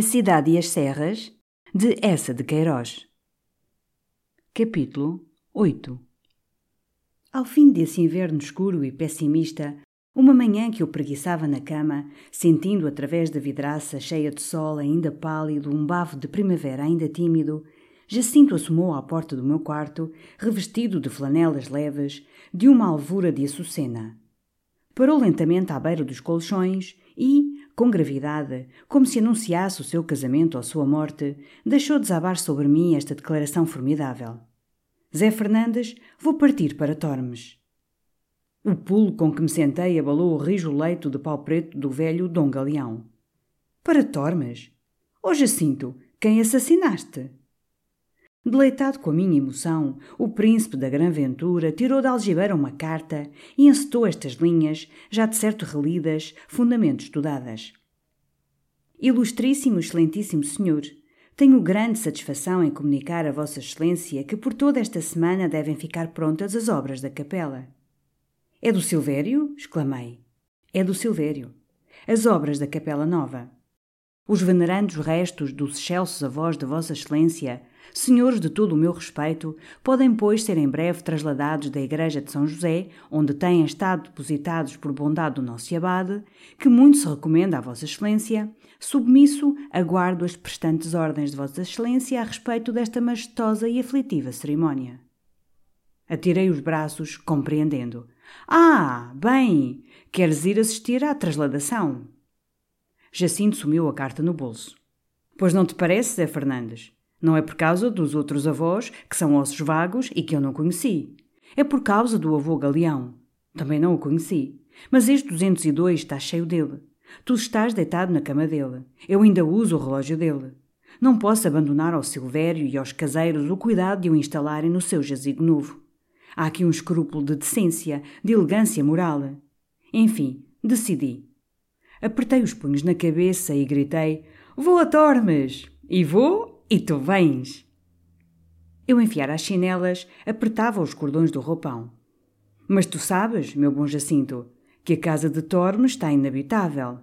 A Cidade e as Serras, de Essa de Queiroz. Capítulo 8 Ao fim desse inverno escuro e pessimista, uma manhã que eu preguiçava na cama, sentindo através da vidraça cheia de sol ainda pálido um bavo de primavera ainda tímido, Jacinto assomou à porta do meu quarto, revestido de flanelas leves, de uma alvura de açucena. Parou lentamente à beira dos colchões e, com gravidade, como se anunciasse o seu casamento ou sua morte, deixou desabar sobre mim esta declaração formidável. Zé Fernandes, vou partir para Tormes. O pulo com que me sentei abalou o rijo leito de pau preto do velho Dom Galeão. Para Tormes? Ó oh, Jacinto, quem assassinaste? Deleitado com a minha emoção, o príncipe da Gran Ventura tirou da algibeira uma carta e encetou estas linhas, já de certo relidas, fundamente estudadas. Ilustríssimo excelentíssimo senhor, tenho grande satisfação em comunicar a Vossa Excelência que por toda esta semana devem ficar prontas as obras da capela. É do Silvério? exclamei. É do Silvério. As obras da Capela Nova. Os venerandos restos dos excelsos avós de Vossa Excelência senhores de todo o meu respeito, podem, pois, ser em breve trasladados da Igreja de São José, onde têm estado depositados por bondade do nosso abade, que muito se recomenda à Vossa Excelência, submisso, aguardo as prestantes ordens de Vossa Excelência a respeito desta majestosa e aflitiva cerimónia. Atirei os braços, compreendendo. Ah, bem, queres ir assistir à trasladação? Jacinto sumiu a carta no bolso. Pois não te parece, Zé Fernandes? Não é por causa dos outros avós, que são ossos vagos e que eu não conheci. É por causa do avô Galeão. Também não o conheci. Mas este 202 está cheio dele. Tu estás deitado na cama dele. Eu ainda uso o relógio dele. Não posso abandonar ao Silvério e aos caseiros o cuidado de o instalarem no seu jazigo novo. Há aqui um escrúpulo de decência, de elegância moral. Enfim, decidi. Apertei os punhos na cabeça e gritei: Vou a Tormes! E vou e tu vens? Eu enfiara as chinelas, apertava os cordões do roupão. Mas tu sabes, meu bom Jacinto, que a casa de Tormes está inabitável.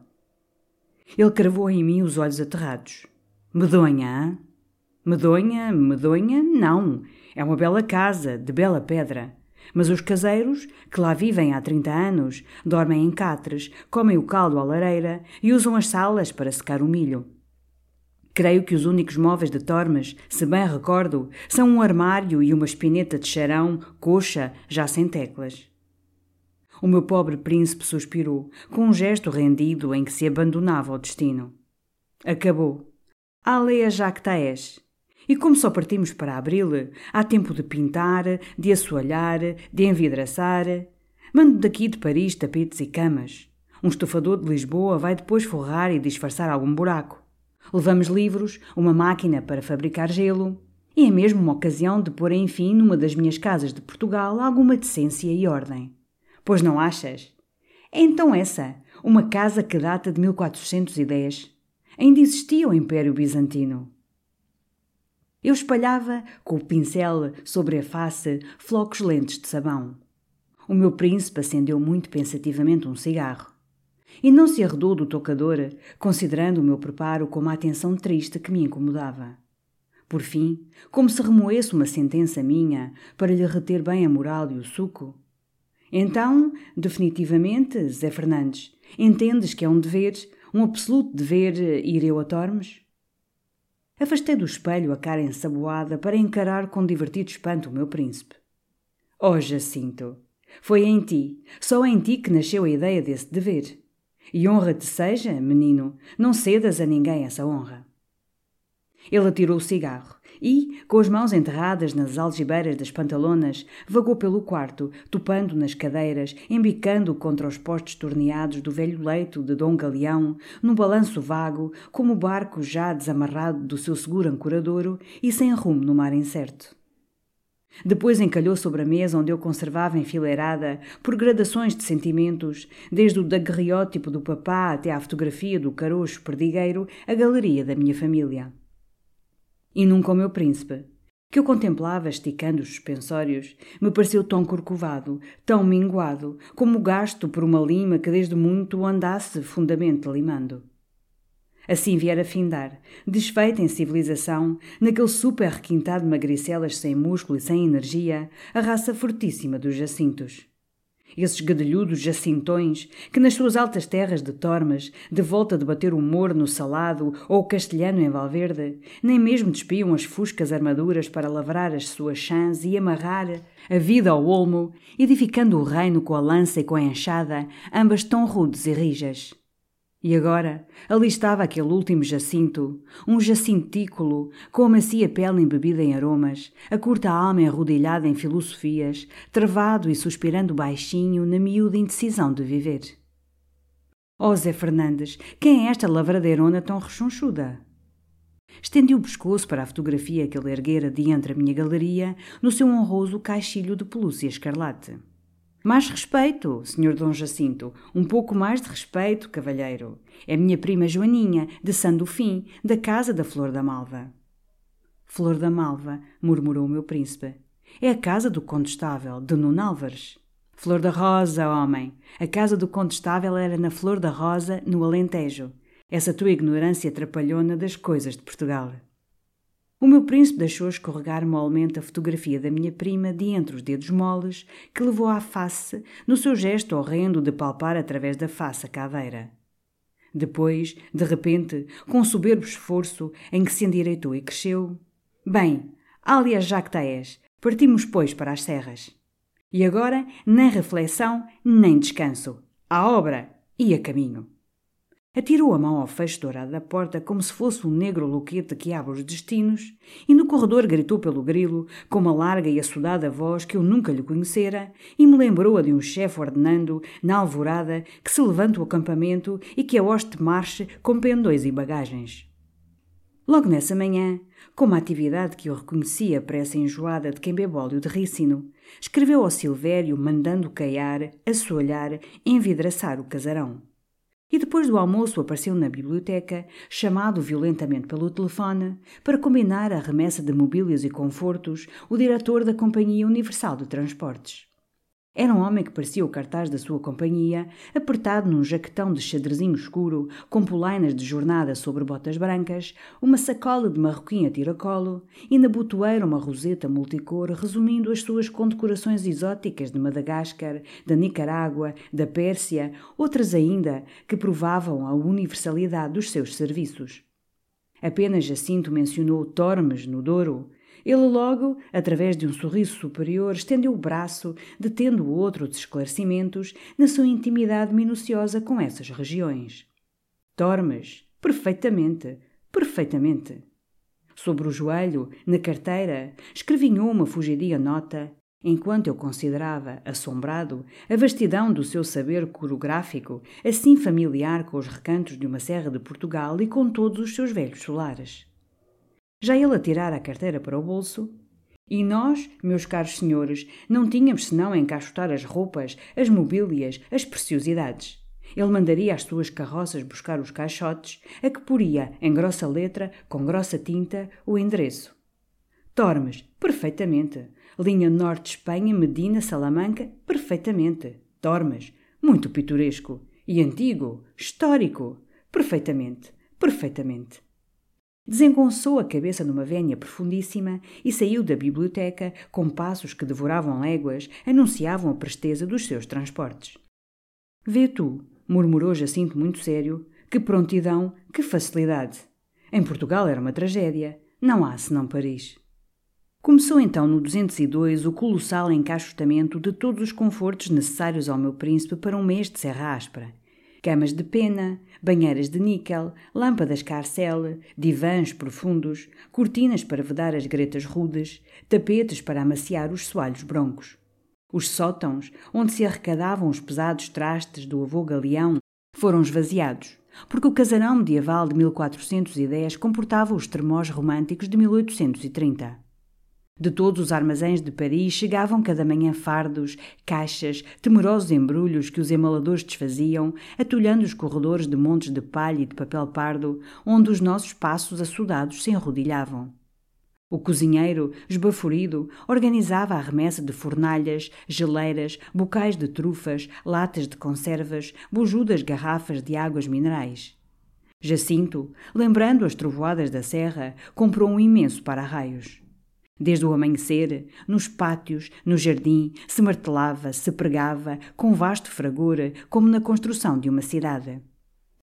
Ele cravou em mim os olhos aterrados. Medonha, hein? Medonha, medonha, não. É uma bela casa, de bela pedra. Mas os caseiros, que lá vivem há 30 anos, dormem em catres, comem o caldo à lareira e usam as salas para secar o milho. Creio que os únicos móveis de Tormes, se bem recordo, são um armário e uma espineta de charão, coxa, já sem teclas. O meu pobre príncipe suspirou, com um gesto rendido em que se abandonava ao destino. Acabou. Alea jactaes. E como só partimos para abril, há tempo de pintar, de assoalhar, de envidraçar. Mando daqui de Paris tapetes e camas. Um estofador de Lisboa vai depois forrar e disfarçar algum buraco. Levamos livros, uma máquina para fabricar gelo. E é mesmo uma ocasião de pôr, enfim, numa das minhas casas de Portugal alguma decência e ordem. Pois não achas? É então essa, uma casa que data de 1410. Ainda existia o Império Bizantino. Eu espalhava, com o pincel sobre a face, flocos lentes de sabão. O meu príncipe acendeu muito pensativamente um cigarro e não se arredou do tocador, considerando o meu preparo como a atenção triste que me incomodava. Por fim, como se remoesse uma sentença minha para lhe reter bem a moral e o suco. Então, definitivamente, Zé Fernandes, entendes que é um dever, um absoluto dever, ir eu a Tormes? Afastei do espelho a cara ensaboada para encarar com divertido espanto o meu príncipe. Oh, Jacinto! Foi em ti, só em ti que nasceu a ideia desse dever. E honra te seja, menino, não cedas a ninguém essa honra. Ele atirou o cigarro e, com as mãos enterradas nas algibeiras das pantalonas, vagou pelo quarto, topando nas cadeiras, embicando contra os postes torneados do velho leito de Dom Galeão, num balanço vago, como o barco já desamarrado do seu seguro ancoradouro e sem rumo no mar incerto. Depois encalhou sobre a mesa onde eu conservava enfileirada, por gradações de sentimentos, desde o daguerreótipo do papá até à fotografia do caroço perdigueiro, a galeria da minha família e nunca o meu príncipe, que eu contemplava esticando os suspensórios, me pareceu tão corcovado, tão minguado, como gasto por uma lima que desde muito andasse fundamente limando. Assim viera a findar, desfeita em civilização, naquele super requintado magricelas sem músculo e sem energia, a raça fortíssima dos jacintos esses gadelhudos jacintões que nas suas altas terras de Tormes, de volta de bater o morno salado ou o castelhano em Valverde, nem mesmo despiam as fuscas armaduras para lavrar as suas chãs e amarrar a vida ao olmo, edificando o reino com a lança e com a enxada, ambas tão rudes e rijas. E agora, ali estava aquele último jacinto, um jacintículo, com a macia pele embebida em aromas, a curta alma enrodilhada em filosofias, travado e suspirando baixinho na miúda indecisão de viver. Ó oh, Zé Fernandes, quem é esta lavradeirona tão rechonchuda? Estendi o pescoço para a fotografia que ele erguera de entre a minha galeria no seu honroso caixilho de pelúcia escarlate. Mais respeito, senhor Dom Jacinto, um pouco mais de respeito, cavalheiro. É minha prima Joaninha, de Sandofim, da casa da Flor da Malva. Flor da Malva, murmurou o meu príncipe. É a casa do condestável, de Nuno Álvares. Flor da Rosa, homem. A casa do condestável era na Flor da Rosa, no Alentejo. Essa tua ignorância trapalhona das coisas de Portugal. O meu príncipe deixou escorregar molmente a fotografia da minha prima de entre os dedos moles, que levou à face, no seu gesto horrendo de palpar através da face a caveira. Depois, de repente, com um soberbo esforço em que se endireitou e cresceu: Bem, alias Jactaes, partimos, pois, para as serras. E agora, nem reflexão, nem descanso. À obra e a caminho. Atirou a mão ao fecho dourado da porta como se fosse um negro loquete que abre os destinos, e no corredor gritou pelo grilo, com uma larga e assodada voz que eu nunca lhe conhecera, e me lembrou a de um chefe ordenando, na alvorada, que se levante o acampamento e que a hoste marche com pendões e bagagens. Logo nessa manhã, com uma atividade que eu reconhecia para essa enjoada de quem bebe óleo de ricino, escreveu ao Silvério mandando caiar, assoalhar, envidraçar o casarão. E depois do almoço apareceu na biblioteca, chamado violentamente pelo telefone, para combinar a remessa de mobílias e confortos, o diretor da Companhia Universal de Transportes. Era um homem que parecia o cartaz da sua companhia, apertado num jaquetão de xadrezinho escuro, com polainas de jornada sobre botas brancas, uma sacola de marroquim a tiracolo e na botoeira uma roseta multicor resumindo as suas condecorações exóticas de Madagascar, da Nicarágua, da Pérsia, outras ainda que provavam a universalidade dos seus serviços. Apenas Jacinto mencionou Tormes, no Douro, ele logo, através de um sorriso superior, estendeu o braço, detendo o outro dos esclarecimentos na sua intimidade minuciosa com essas regiões. Tormes, perfeitamente, perfeitamente. Sobre o joelho, na carteira, escrevinhou uma fugidia nota, enquanto eu considerava, assombrado, a vastidão do seu saber coreográfico, assim familiar com os recantos de uma serra de Portugal e com todos os seus velhos solares. Já ele a tirar a carteira para o bolso. E nós, meus caros senhores, não tínhamos senão encaixotar as roupas, as mobílias, as preciosidades. Ele mandaria as suas carroças buscar os caixotes, a que poria, em grossa letra, com grossa tinta, o endereço. Tormes, perfeitamente. Linha Norte Espanha, Medina, Salamanca, perfeitamente. Tormes, muito pitoresco. E antigo, histórico, perfeitamente, perfeitamente. Desengonçou a cabeça numa vénia profundíssima e saiu da biblioteca com passos que devoravam léguas, anunciavam a presteza dos seus transportes. Vê tu, murmurou Jacinto muito sério, que prontidão, que facilidade. Em Portugal era uma tragédia, não há senão Paris. Começou então no 202 o colossal encaixotamento de todos os confortos necessários ao meu príncipe para um mês de serra áspera camas de pena, banheiras de níquel, lâmpadas carcel, divãs profundos, cortinas para vedar as gretas rudes, tapetes para amaciar os soalhos broncos. Os sótãos, onde se arrecadavam os pesados trastes do avô Galeão, foram esvaziados, porque o casarão medieval de 1410 comportava os termós românticos de 1830. De todos os armazéns de Paris chegavam cada manhã fardos, caixas, temerosos embrulhos que os emaladores desfaziam, atulhando os corredores de montes de palha e de papel pardo, onde os nossos passos assudados se enrodilhavam. O cozinheiro, esbaforido, organizava a remessa de fornalhas, geleiras, bocais de trufas, latas de conservas, bujudas garrafas de águas minerais. Jacinto, lembrando as trovoadas da serra, comprou um imenso para-raios. Desde o amanhecer, nos pátios, no jardim, se martelava, se pregava, com vasto fragor, como na construção de uma cidade.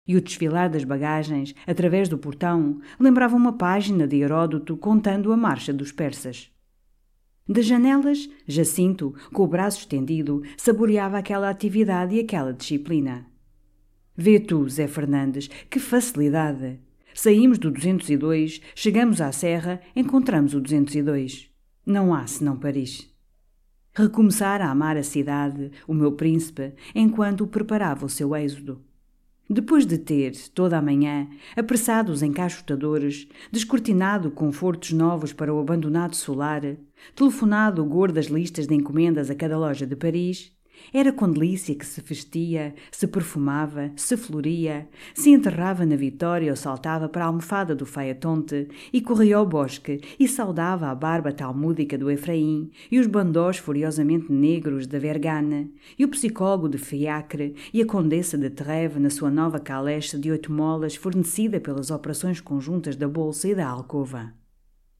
E o desfilar das bagagens, através do portão, lembrava uma página de Heródoto contando a marcha dos persas. Das janelas, Jacinto, com o braço estendido, saboreava aquela atividade e aquela disciplina. Vê tu, Zé Fernandes, que facilidade! Saímos do 202, chegamos à serra, encontramos o 202. Não há senão Paris. Recomeçar a amar a cidade, o meu príncipe, enquanto preparava o seu êxodo. Depois de ter, toda a manhã, apressado os encaixotadores, descortinado confortos novos para o abandonado solar, telefonado gordas listas de encomendas a cada loja de Paris, era com delícia que se vestia, se perfumava, se floria, se enterrava na vitória ou saltava para a almofada do Faetonte e corria ao bosque e saudava a barba talmúdica do Efraim e os bandós furiosamente negros da Vergana e o psicólogo de Fiacre e a condessa de Trèves na sua nova caleche de oito molas fornecida pelas operações conjuntas da Bolsa e da Alcova.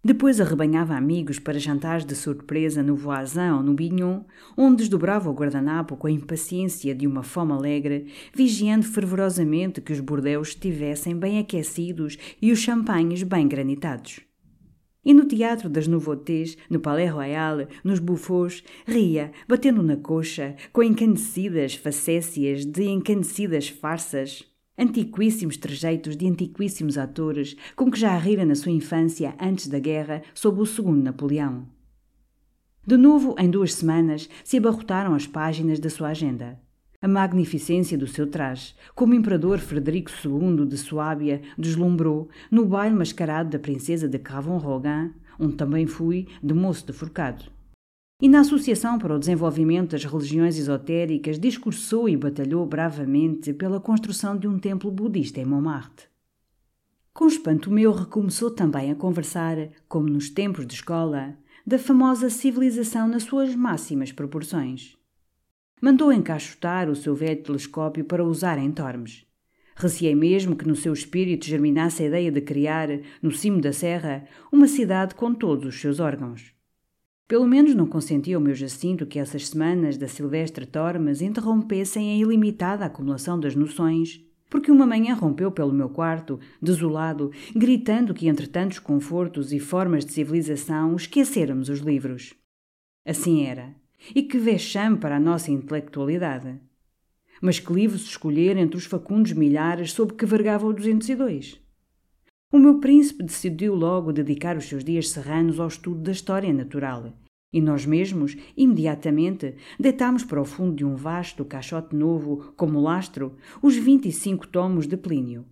Depois arrebanhava amigos para jantares de surpresa no Voisin ou no Bignon, onde desdobrava o guardanapo com a impaciência de uma fome alegre, vigiando fervorosamente que os bordeus estivessem bem aquecidos e os champanhes bem granitados. E no Teatro das Nouveautés, no Palais Royal, nos buffos, ria, batendo na coxa, com encanecidas facécias de encanecidas farsas, Antiquíssimos trejeitos de antiquíssimos atores com que já rira na sua infância antes da guerra sob o segundo Napoleão. De novo, em duas semanas, se abarrotaram as páginas da sua agenda. A magnificência do seu traje, como o imperador Frederico II de Suábia deslumbrou no baile mascarado da princesa de Cravon-Rogan, onde também fui de moço de forcado e na Associação para o Desenvolvimento das Religiões Esotéricas discursou e batalhou bravamente pela construção de um templo budista em Montmartre. Com espanto meu recomeçou também a conversar, como nos tempos de escola, da famosa civilização nas suas máximas proporções. Mandou encaixotar o seu velho telescópio para usar em Tormes. Receei mesmo que no seu espírito germinasse a ideia de criar, no cimo da serra, uma cidade com todos os seus órgãos. Pelo menos não consentia o meu Jacinto que essas semanas da Silvestre Tormes interrompessem a ilimitada acumulação das noções, porque uma manhã rompeu pelo meu quarto, desolado, gritando que entre tantos confortos e formas de civilização esquecêramos os livros. Assim era. E que vexame para a nossa intelectualidade. Mas que livros escolher entre os facundos milhares sob que vergava o 202? O meu príncipe decidiu logo dedicar os seus dias serranos ao estudo da história natural e nós mesmos, imediatamente, deitámos para o fundo de um vasto caixote novo, como lastro, os vinte e cinco tomos de Plínio.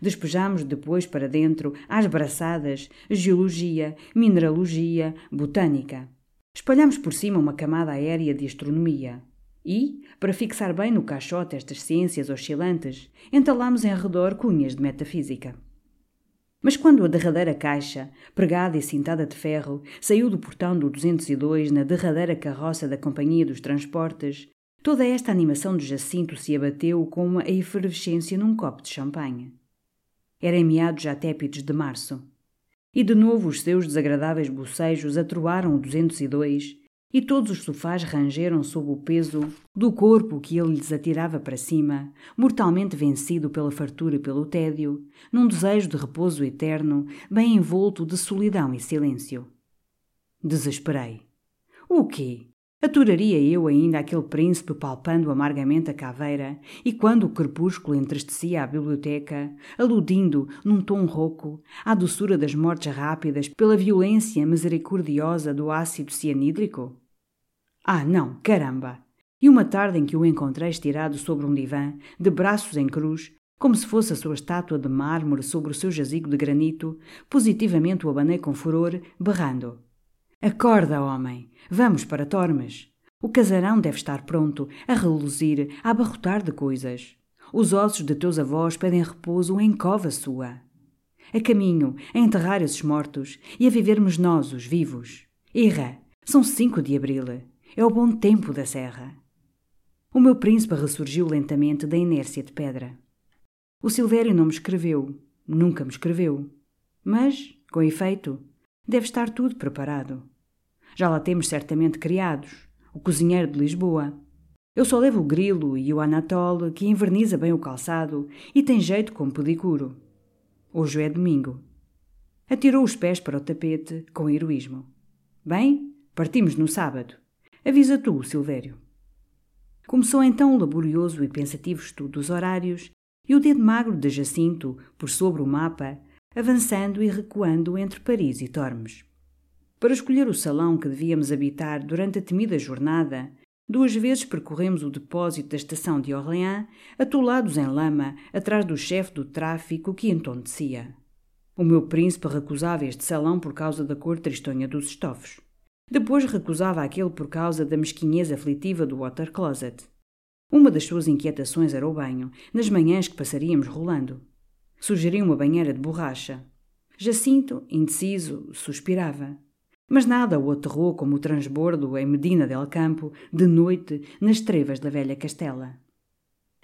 Despejámos depois para dentro, às braçadas, geologia, mineralogia, botânica. Espalhámos por cima uma camada aérea de astronomia. E, para fixar bem no caixote estas ciências oscilantes, entalámos em redor cunhas de metafísica. Mas quando a derradeira caixa, pregada e cintada de ferro, saiu do portão do 202 na derradeira carroça da Companhia dos Transportes, toda esta animação de Jacinto se abateu como a efervescência num copo de champanhe. Era em meados já tépidos de março. E de novo os seus desagradáveis bocejos atroaram o 202 e todos os sofás rangeram sob o peso do corpo que ele lhes atirava para cima, mortalmente vencido pela fartura e pelo tédio, num desejo de repouso eterno, bem envolto de solidão e silêncio. Desesperei. O quê? Aturaria eu ainda aquele príncipe palpando amargamente a caveira, e quando o crepúsculo entristecia a biblioteca, aludindo, num tom rouco, à doçura das mortes rápidas pela violência misericordiosa do ácido cianídrico? Ah, não, caramba! E uma tarde em que o encontrei estirado sobre um divã, de braços em cruz, como se fosse a sua estátua de mármore sobre o seu jazigo de granito, positivamente o abanei com furor, berrando. Acorda, homem! Vamos para Tormes. O casarão deve estar pronto, a reluzir, a abarrotar de coisas. Os ossos de teus avós pedem repouso em cova sua. A caminho, a enterrar esses mortos e a vivermos nós, os vivos. Irra, são cinco de abril. É o bom tempo da serra. O meu príncipe ressurgiu lentamente da inércia de pedra. O Silvério não me escreveu, nunca me escreveu. Mas, com efeito, deve estar tudo preparado. Já lá temos certamente criados. O cozinheiro de Lisboa. Eu só levo o grilo e o anatole, que inverniza bem o calçado e tem jeito como pedicuro. Hoje é domingo. Atirou os pés para o tapete com heroísmo. Bem, partimos no sábado. Avisa tu, Silvério. Começou então o laborioso e pensativo estudo dos horários e o dedo magro de Jacinto, por sobre o mapa, avançando e recuando entre Paris e Tormes. Para escolher o salão que devíamos habitar durante a temida jornada, duas vezes percorremos o depósito da estação de Orléans, atolados em lama, atrás do chefe do tráfico que entontecia. O meu príncipe recusava este salão por causa da cor tristonha dos estofos. Depois recusava aquele por causa da mesquinhez aflitiva do water closet. Uma das suas inquietações era o banho, nas manhãs que passaríamos rolando. Sugeria uma banheira de borracha. Jacinto, indeciso, suspirava. Mas nada o aterrou como o transbordo em Medina del Campo, de noite, nas trevas da velha Castela.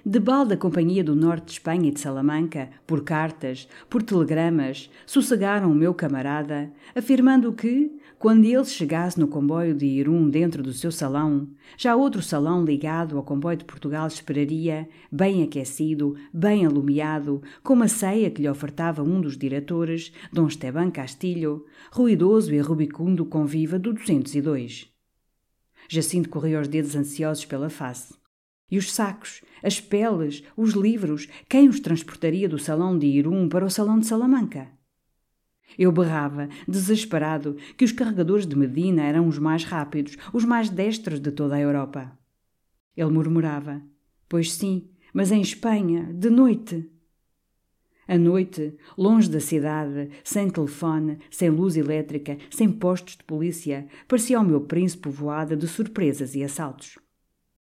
De balda a Companhia do Norte de Espanha e de Salamanca, por cartas, por telegramas, sossegaram o meu camarada, afirmando que, quando ele chegasse no comboio de Irum dentro do seu salão, já outro salão ligado ao comboio de Portugal esperaria, bem aquecido, bem alumiado, com uma ceia que lhe ofertava um dos diretores, Dom Esteban Castilho, ruidoso e rubicundo conviva do 202. Jacinto corria os dedos ansiosos pela face. E os sacos, as peles, os livros, quem os transportaria do salão de Irum para o salão de Salamanca? Eu berrava, desesperado, que os carregadores de Medina eram os mais rápidos, os mais destros de toda a Europa. Ele murmurava: Pois sim, mas em Espanha, de noite. À noite, longe da cidade, sem telefone, sem luz elétrica, sem postos de polícia, parecia ao meu príncipe povoada de surpresas e assaltos.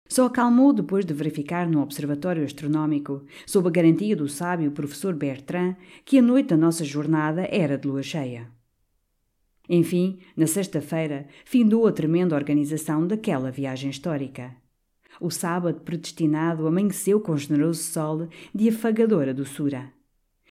Só acalmou depois de verificar no observatório astronómico, sob a garantia do sábio professor Bertrand, que a noite da nossa jornada era de lua cheia. Enfim, na sexta-feira, findou a tremenda organização daquela viagem histórica. O sábado predestinado amanheceu com generoso sol de afagadora doçura.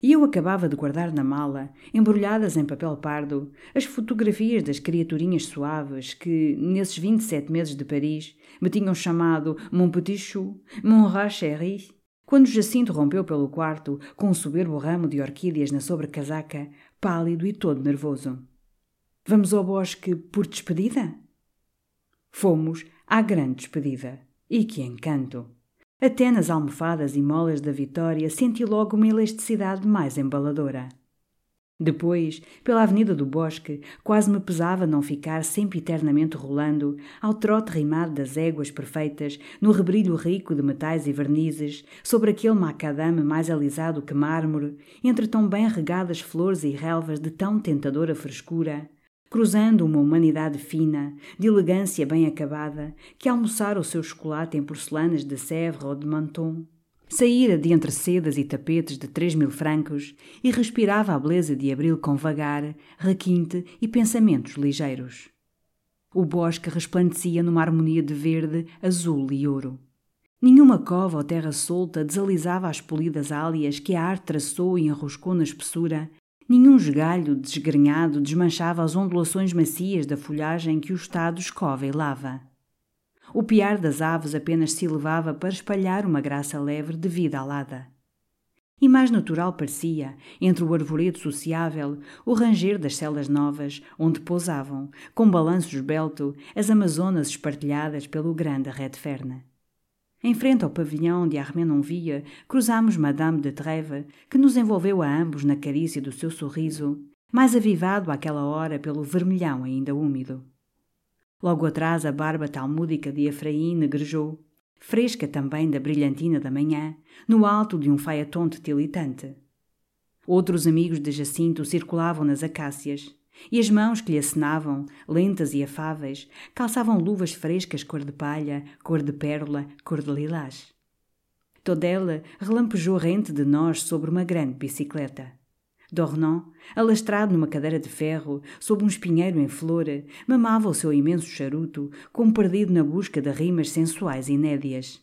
E eu acabava de guardar na mala, embrulhadas em papel pardo, as fotografias das criaturinhas suaves que, nesses 27 meses de Paris, me tinham chamado Mon Petit Chou, Mon Rat Chéri, quando Jacinto rompeu pelo quarto com um soberbo ramo de orquídeas na sobrecasaca, pálido e todo nervoso. Vamos ao bosque por despedida? Fomos à grande despedida. E que encanto! Até nas almofadas e molas da Vitória senti logo uma elasticidade mais embaladora. Depois, pela Avenida do Bosque, quase me pesava não ficar sempre eternamente rolando, ao trote rimado das éguas perfeitas, no rebrilho rico de metais e vernizes, sobre aquele macadame mais alisado que mármore, entre tão bem regadas flores e relvas de tão tentadora frescura, cruzando uma humanidade fina, de elegância bem acabada, que almoçara o seu chocolate em porcelanas de Sèvres ou de Menton, saíra de entre sedas e tapetes de três mil francos e respirava a beleza de abril com vagar, requinte e pensamentos ligeiros. O bosque resplandecia numa harmonia de verde, azul e ouro. Nenhuma cova ou terra solta desalizava as polidas álias que a arte traçou e enroscou na espessura Nenhum esgalho desgrenhado desmanchava as ondulações macias da folhagem que o estado escova e lava. O piar das aves apenas se elevava para espalhar uma graça leve de vida alada. E mais natural parecia, entre o arvoredo sociável, o ranger das celas novas, onde pousavam, com balanço esbelto, as amazonas espartilhadas pelo grande Redferne. Em frente ao pavilhão de Armenonville, cruzámos Madame de Trèves, que nos envolveu a ambos na carícia do seu sorriso, mais avivado àquela hora pelo vermelhão ainda úmido. Logo atrás a barba talmúdica de Efraim negrejou, fresca também da brilhantina da manhã, no alto de um faiaton titilitante. Outros amigos de Jacinto circulavam nas acácias, e as mãos que lhe acenavam, lentas e afáveis, calçavam luvas frescas cor de palha, cor de pérola, cor de lilás. Toda ela relampejou rente de nós sobre uma grande bicicleta. Dornan, alastrado numa cadeira de ferro, sob um espinheiro em flor, mamava o seu imenso charuto, como perdido na busca de rimas sensuais inédias.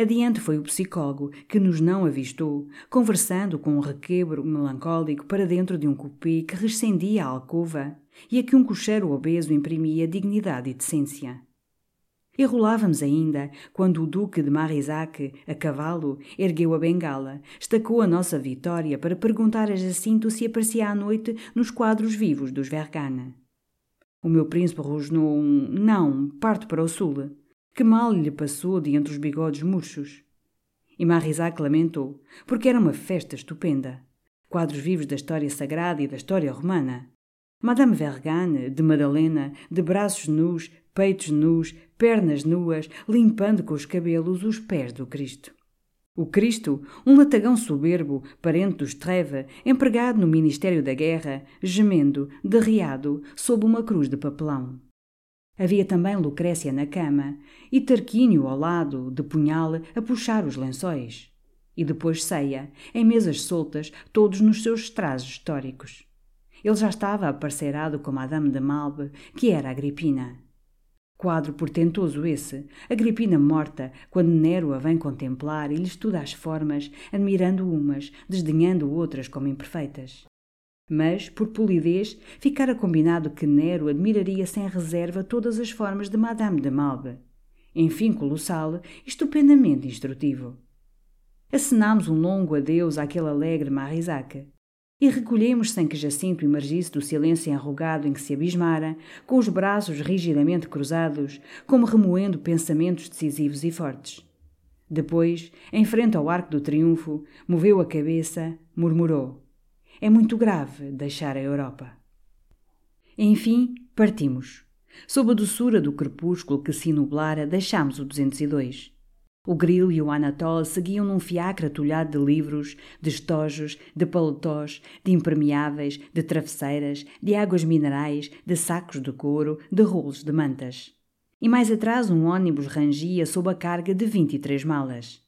Adiante foi o psicólogo, que nos não avistou, conversando com um requebro melancólico para dentro de um cupê que rescendia a alcova e a que um cocheiro obeso imprimia dignidade e decência. E rolávamos ainda quando o Duque de Marisac, a cavalo, ergueu a bengala, estacou a nossa vitória para perguntar a Jacinto se aparecia à noite nos quadros vivos dos Vergana. O meu príncipe rosnou um não, parte para o sul. Que mal lhe passou de entre os bigodes murchos. E Marisac lamentou, porque era uma festa estupenda. Quadros vivos da história sagrada e da história romana. Madame Vergane, de Madalena, de braços nus, peitos nus, pernas nuas, limpando com os cabelos os pés do Cristo. O Cristo, um latagão soberbo, parente dos Treve, empregado no Ministério da Guerra, gemendo, derriado, sob uma cruz de papelão. Havia também Lucrécia na cama e Tarquínio ao lado, de punhal, a puxar os lençóis. E depois ceia, em mesas soltas, todos nos seus trajes históricos. Ele já estava aparcerado com Madame de Malbe, que era Agripina. Quadro portentoso esse, Agripina morta, quando Nero a vem contemplar e lhe estuda as formas, admirando umas, desdenhando outras como imperfeitas. Mas, por polidez, ficara combinado que Nero admiraria sem reserva todas as formas de Madame de Malbe. Enfim, colossal, estupendamente instrutivo. Acenámos um longo adeus àquele alegre Marisac e recolhemos sem que Jacinto emergisse do silêncio enrugado em que se abismara, com os braços rigidamente cruzados, como remoendo pensamentos decisivos e fortes. Depois, em frente ao arco do triunfo, moveu a cabeça, murmurou: É muito grave deixar a Europa. Enfim, partimos. Sob a doçura do crepúsculo que se nublara, deixámos o 202. O grilo e o Anatole seguiam num fiacre atulhado de livros, de estojos, de paletós, de impermeáveis, de travesseiras, de águas minerais, de sacos de couro, de rolos de mantas. E mais atrás um ônibus rangia sob a carga de 23 malas.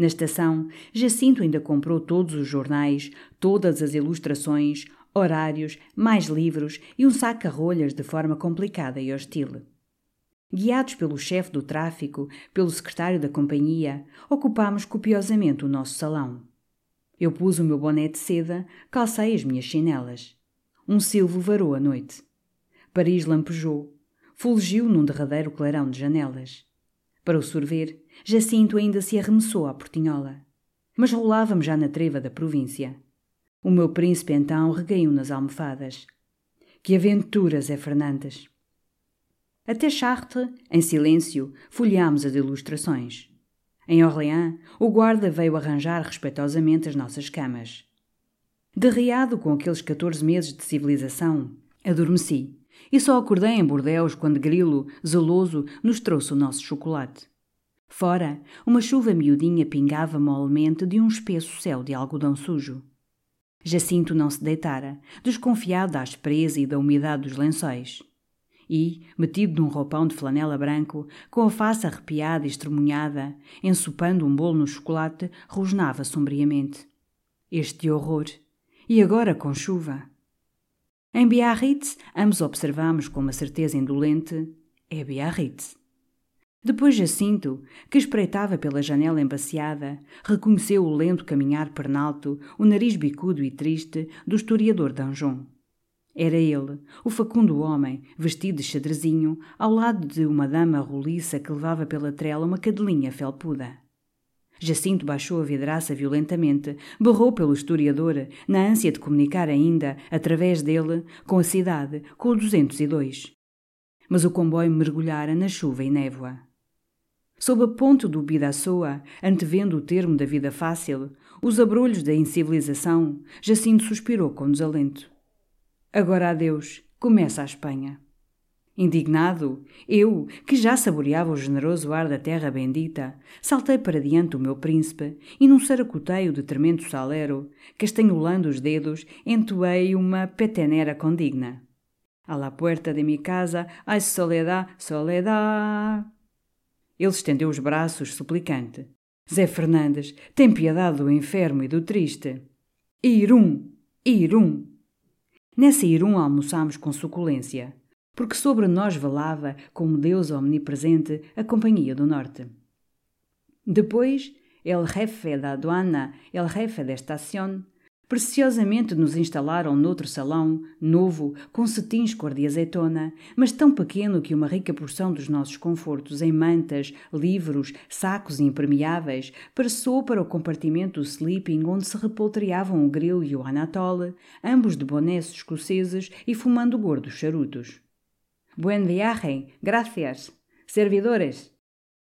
Na estação, Jacinto ainda comprou todos os jornais, todas as ilustrações, horários, mais livros e um saco a rolhas de forma complicada e hostil. Guiados pelo chefe do tráfico, pelo secretário da companhia, ocupámos copiosamente o nosso salão. Eu pus o meu boné de seda, calcei as minhas chinelas. Um silvo varou a noite. Paris lampejou, fulgiu num derradeiro clarão de janelas. Para o sorver, Jacinto ainda se arremessou à portinhola. Mas rolávamos já na treva da província. O meu príncipe então regaiu nas almofadas. Que aventuras é Fernandes! Até Chartres, em silêncio, folheámos as ilustrações. Em Orléans, o guarda veio arranjar respeitosamente as nossas camas. Derriado com aqueles 14 meses de civilização, adormeci e só acordei em Bordeus quando Grilo, zeloso, nos trouxe o nosso chocolate. Fora, uma chuva miudinha pingava molemente de um espesso céu de algodão sujo. Jacinto não se deitara, desconfiado da aspereza e da umidade dos lençóis e, metido num roupão de flanela branco, com a face arrepiada e estremunhada, ensopando um bolo no chocolate, rosnava sombriamente. Este horror! E agora com chuva! Em Biarritz, ambos observamos com uma certeza indolente: é Biarritz. Depois Jacinto, que espreitava pela janela embaciada, reconheceu o lento caminhar pernalto, o nariz bicudo e triste, do historiador Danjon. Era ele, o facundo homem, vestido de xadrezinho, ao lado de uma dama roliça que levava pela trela uma cadelinha felpuda. Jacinto baixou a vidraça violentamente, berrou pelo historiador, na ânsia de comunicar ainda, através dele, com a cidade, com o 202. Mas o comboio mergulhara na chuva e névoa. Sob a ponte do Bidaçoa, antevendo o termo da vida fácil, os abrolhos da incivilização, Jacinto suspirou com desalento. Agora adeus, começa a Espanha. Indignado, eu, que já saboreava o generoso ar da terra bendita, saltei para diante do meu príncipe e, num saracoteio de tremendo salero, castanholando os dedos, entoei uma petenera condigna. A la puerta de mi casa, ai soledad, soledad. Ele estendeu os braços, suplicante. Zé Fernandes, tem piedade do enfermo e do triste. Irum! Irum! Nessa Irum almoçámos com suculência porque sobre nós velava, como Deus omnipresente, a Companhia do Norte. Depois, el jefe da aduana, el jefe da estação, preciosamente nos instalaram noutro salão, novo, com cetins cor de azeitona, mas tão pequeno que uma rica porção dos nossos confortos em mantas, livros, sacos impermeáveis passou para o compartimento do sleeping onde se repoltreavam o grilo e o anatole, ambos de bonés escoceses e fumando gordos charutos. Buen viaje, gracias, servidores.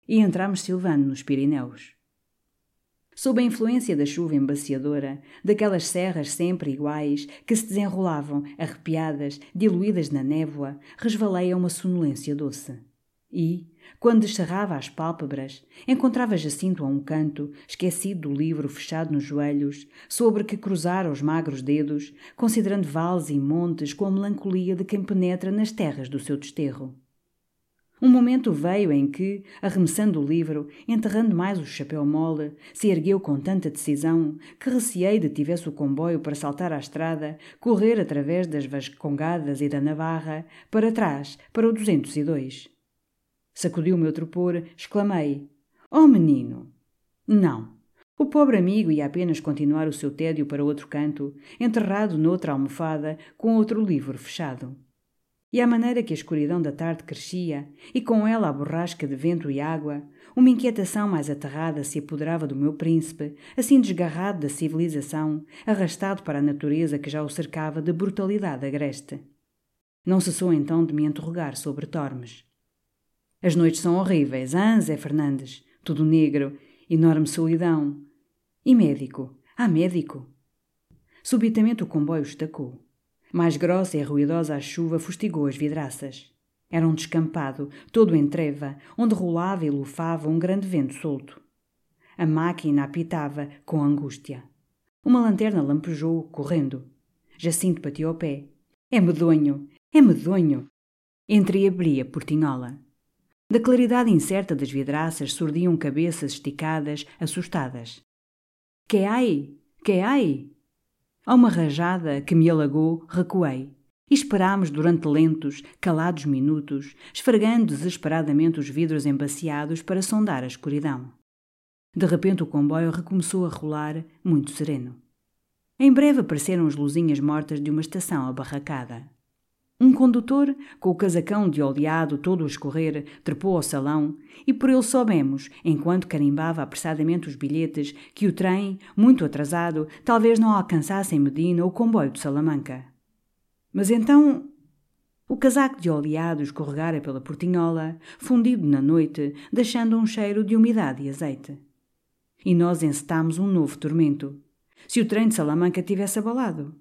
E entramos silvando nos Pirineus. Sob a influência da chuva embaciadora, daquelas serras sempre iguais que se desenrolavam, arrepiadas, diluídas na névoa, resvalei a uma sonolência doce. E, quando descerrava as pálpebras, encontrava Jacinto a um canto, esquecido do livro fechado nos joelhos, sobre que cruzara os magros dedos, considerando vales e montes com a melancolia de quem penetra nas terras do seu desterro. Um momento veio em que, arremessando o livro, enterrando mais o chapéu mole, se ergueu com tanta decisão que receei de tivesse o comboio para saltar à estrada, correr através das Vascongadas e da Navarra, para trás, para o 202. Sacudi o meu trupor, exclamei: Oh, menino! Não. O pobre amigo ia apenas continuar o seu tédio para outro canto, enterrado noutra almofada, com outro livro fechado. E à maneira que a escuridão da tarde crescia, e com ela a borrasca de vento e água, uma inquietação mais aterrada se apoderava do meu príncipe, assim desgarrado da civilização, arrastado para a natureza que já o cercava de brutalidade agreste. Não cessou então de me interrogar sobre Tormes. As noites são horríveis, hã, Zé Fernandes? Tudo negro, enorme solidão. E médico? Há médico? Subitamente o comboio estacou. Mais grossa e ruidosa a chuva fustigou as vidraças. Era um descampado, todo em treva, onde rolava e lufava um grande vento solto. A máquina apitava com angústia. Uma lanterna lampejou, correndo. Jacinto bateu o pé. É medonho! É medonho! Entreabria a portinhola. Da claridade incerta das vidraças surdiam cabeças esticadas, assustadas. Que ai? Que ai? A uma rajada que me alagou, recuei. E esperámos durante lentos, calados minutos, esfregando desesperadamente os vidros embaciados para sondar a escuridão. De repente o comboio recomeçou a rolar, muito sereno. Em breve apareceram as luzinhas mortas de uma estação abarracada. Um condutor, com o casacão de oleado todo a escorrer, trepou ao salão e por ele soubemos, enquanto carimbava apressadamente os bilhetes, que o trem, muito atrasado, talvez não alcançasse em Medina o comboio de Salamanca. Mas então o casaco de oleado escorregara pela portinhola, fundido na noite, deixando um cheiro de umidade e azeite. E nós encetámos um novo tormento. Se o trem de Salamanca tivesse abalado.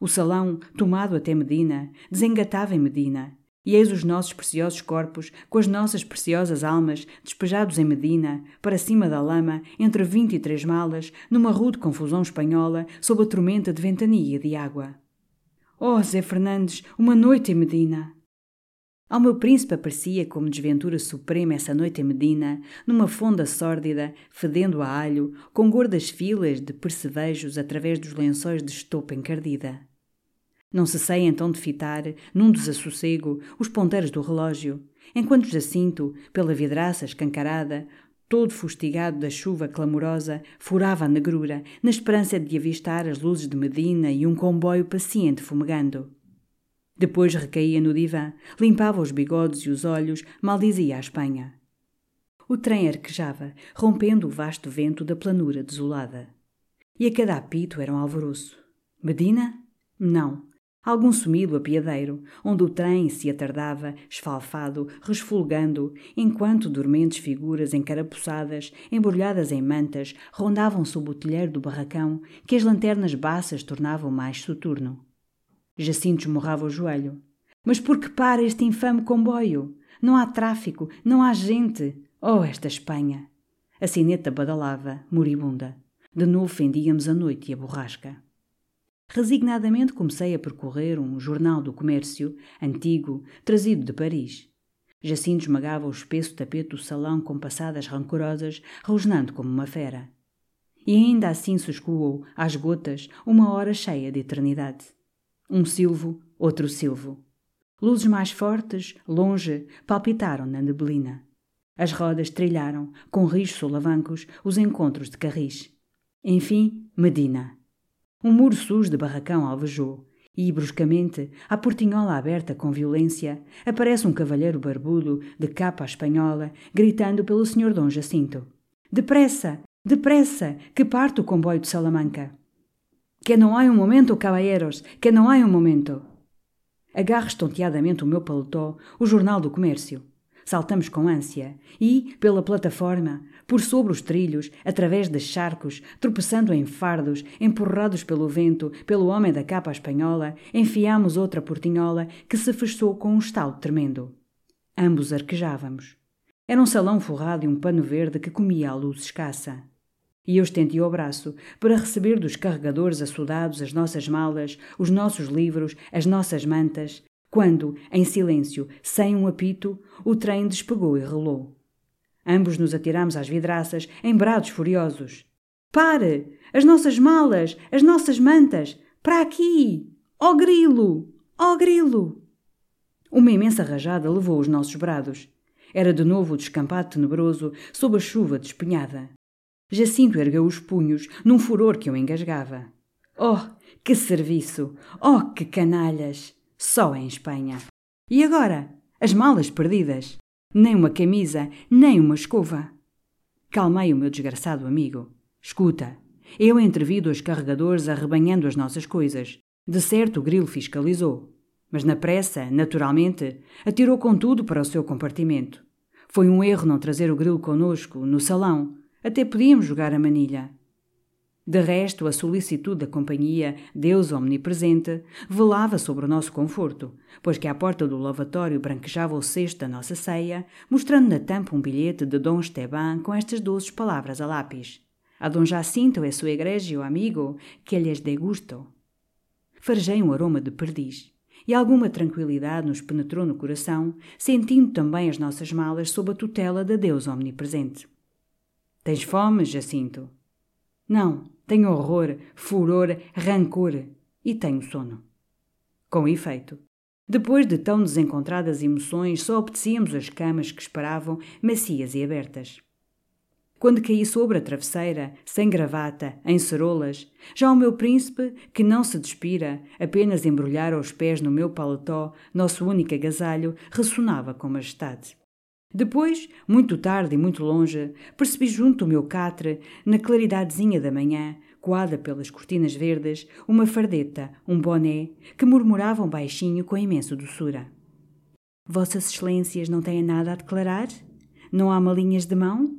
O salão, tomado até Medina, desengatava em Medina, e eis os nossos preciosos corpos, com as nossas preciosas almas, despejados em Medina, para cima da lama, entre vinte e três malas, numa rude confusão espanhola, sob a tormenta de ventania e de água. Oh, Zé Fernandes, uma noite em Medina! Ao meu príncipe aparecia como desventura suprema essa noite em Medina, numa fonda sórdida, fedendo a alho, com gordas filas de percevejos através dos lençóis de estopa encardida. Não cessei então de fitar, num desassossego, os ponteiros do relógio, enquanto Jacinto, pela vidraça escancarada, todo fustigado da chuva clamorosa, furava a negrura, na esperança de avistar as luzes de Medina e um comboio paciente fumegando. Depois recaía no divã, limpava os bigodes e os olhos, maldizia a Espanha. O trem arquejava, rompendo o vasto vento da planura desolada. E a cada apito era um alvoroço. Medina? Não. Algum sumido apiadeiro, onde o trem se atardava, esfalfado, resfolgando, enquanto dormentes figuras encarapuçadas, embrulhadas em mantas, rondavam sob o telheiro do barracão, que as lanternas baças tornavam mais soturno. Jacinto esmorrava o joelho. Mas por que para este infame comboio? Não há tráfico, não há gente. Oh, esta Espanha! A sineta badalava, moribunda. De novo fendíamos a noite e a borrasca. Resignadamente comecei a percorrer um jornal do comércio, antigo, trazido de Paris. Jacinto esmagava o espesso tapete do salão com passadas rancorosas, rosnando como uma fera. E ainda assim se escoou, às gotas, uma hora cheia de eternidade. Um silvo, outro silvo. Luzes mais fortes, longe, palpitaram na neblina. As rodas trilharam, com rios solavancos, os encontros de carris. Enfim, Medina. Um muro sujo de barracão alvejou, e, bruscamente, à portinhola aberta com violência, aparece um cavalheiro barbudo, de capa espanhola, gritando pelo senhor Dom Jacinto. Depressa! Depressa! Que parte o comboio de Salamanca! Que não há um momento, caballeros! Que não há um momento! Agarro estonteadamente o meu paletó, o jornal do comércio. Saltamos com ânsia e, pela plataforma, por sobre os trilhos, através de charcos, tropeçando em fardos, empurrados pelo vento, pelo homem da capa espanhola, enfiamos outra portinhola que se fechou com um estalo tremendo. Ambos arquejávamos. Era um salão forrado e um pano verde que comia a luz escassa. E eu estendi o braço para receber dos carregadores assudados as nossas malas, os nossos livros, as nossas mantas, quando, em silêncio, sem um apito, o trem despegou e relou. Ambos nos atiramos às vidraças, em brados furiosos. Pare! As nossas malas! As nossas mantas! Para aqui! Ó oh, grilo! Ó oh, grilo! Uma imensa rajada levou os nossos brados. Era de novo o descampado tenebroso sob a chuva despenhada. Jacinto ergueu os punhos, num furor que o engasgava. Oh, que serviço! Oh, que canalhas! Só em Espanha. E agora? As malas perdidas. Nem uma camisa, nem uma escova. Calmei o meu desgraçado amigo. Escuta, eu entrevi dois carregadores arrebanhando as nossas coisas. De certo o grilo fiscalizou. Mas na pressa, naturalmente, atirou com tudo para o seu compartimento. Foi um erro não trazer o grilo conosco, no salão, até podíamos jogar a manilha. De resto, a solicitude da companhia, Deus omnipresente, velava sobre o nosso conforto, pois que à porta do lavatório branquejava o cesto da nossa ceia, mostrando na tampa um bilhete de Dom Esteban com estas doces palavras a lápis. A Dom Jacinto é sua egregio amigo, que lhes dê gusto. Farejei um aroma de perdiz, e alguma tranquilidade nos penetrou no coração, sentindo também as nossas malas sob a tutela da Deus omnipresente. Tens fome, Jacinto? Não, tenho horror, furor, rancor e tenho sono. Com efeito, depois de tão desencontradas emoções, só obtecíamos as camas que esperavam, macias e abertas. Quando caí sobre a travesseira, sem gravata, em cerolas, já o meu príncipe, que não se despira, apenas embrulhara os pés no meu paletó, nosso único agasalho, ressonava com majestade. Depois, muito tarde e muito longe, percebi junto o meu catre, na claridadezinha da manhã, coada pelas cortinas verdes, uma fardeta, um boné, que murmuravam baixinho com imensa doçura. Vossas Excelências não têm nada a declarar? Não há malinhas de mão?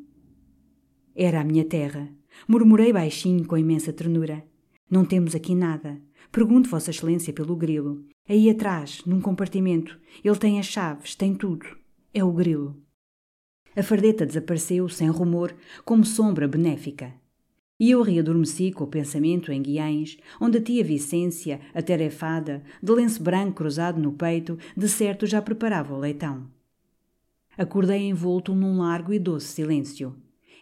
Era a minha terra. Murmurei baixinho com imensa ternura. Não temos aqui nada. Pergunto Vossa Excelência pelo grilo. Aí atrás, num compartimento. Ele tem as chaves, tem tudo. É o grilo. A fardeta desapareceu sem rumor, como sombra benéfica. E eu readormeci com o pensamento em Guiães, onde a tia Vicência, atarefada, de lenço branco cruzado no peito, de certo já preparava o leitão. Acordei envolto num largo e doce silêncio.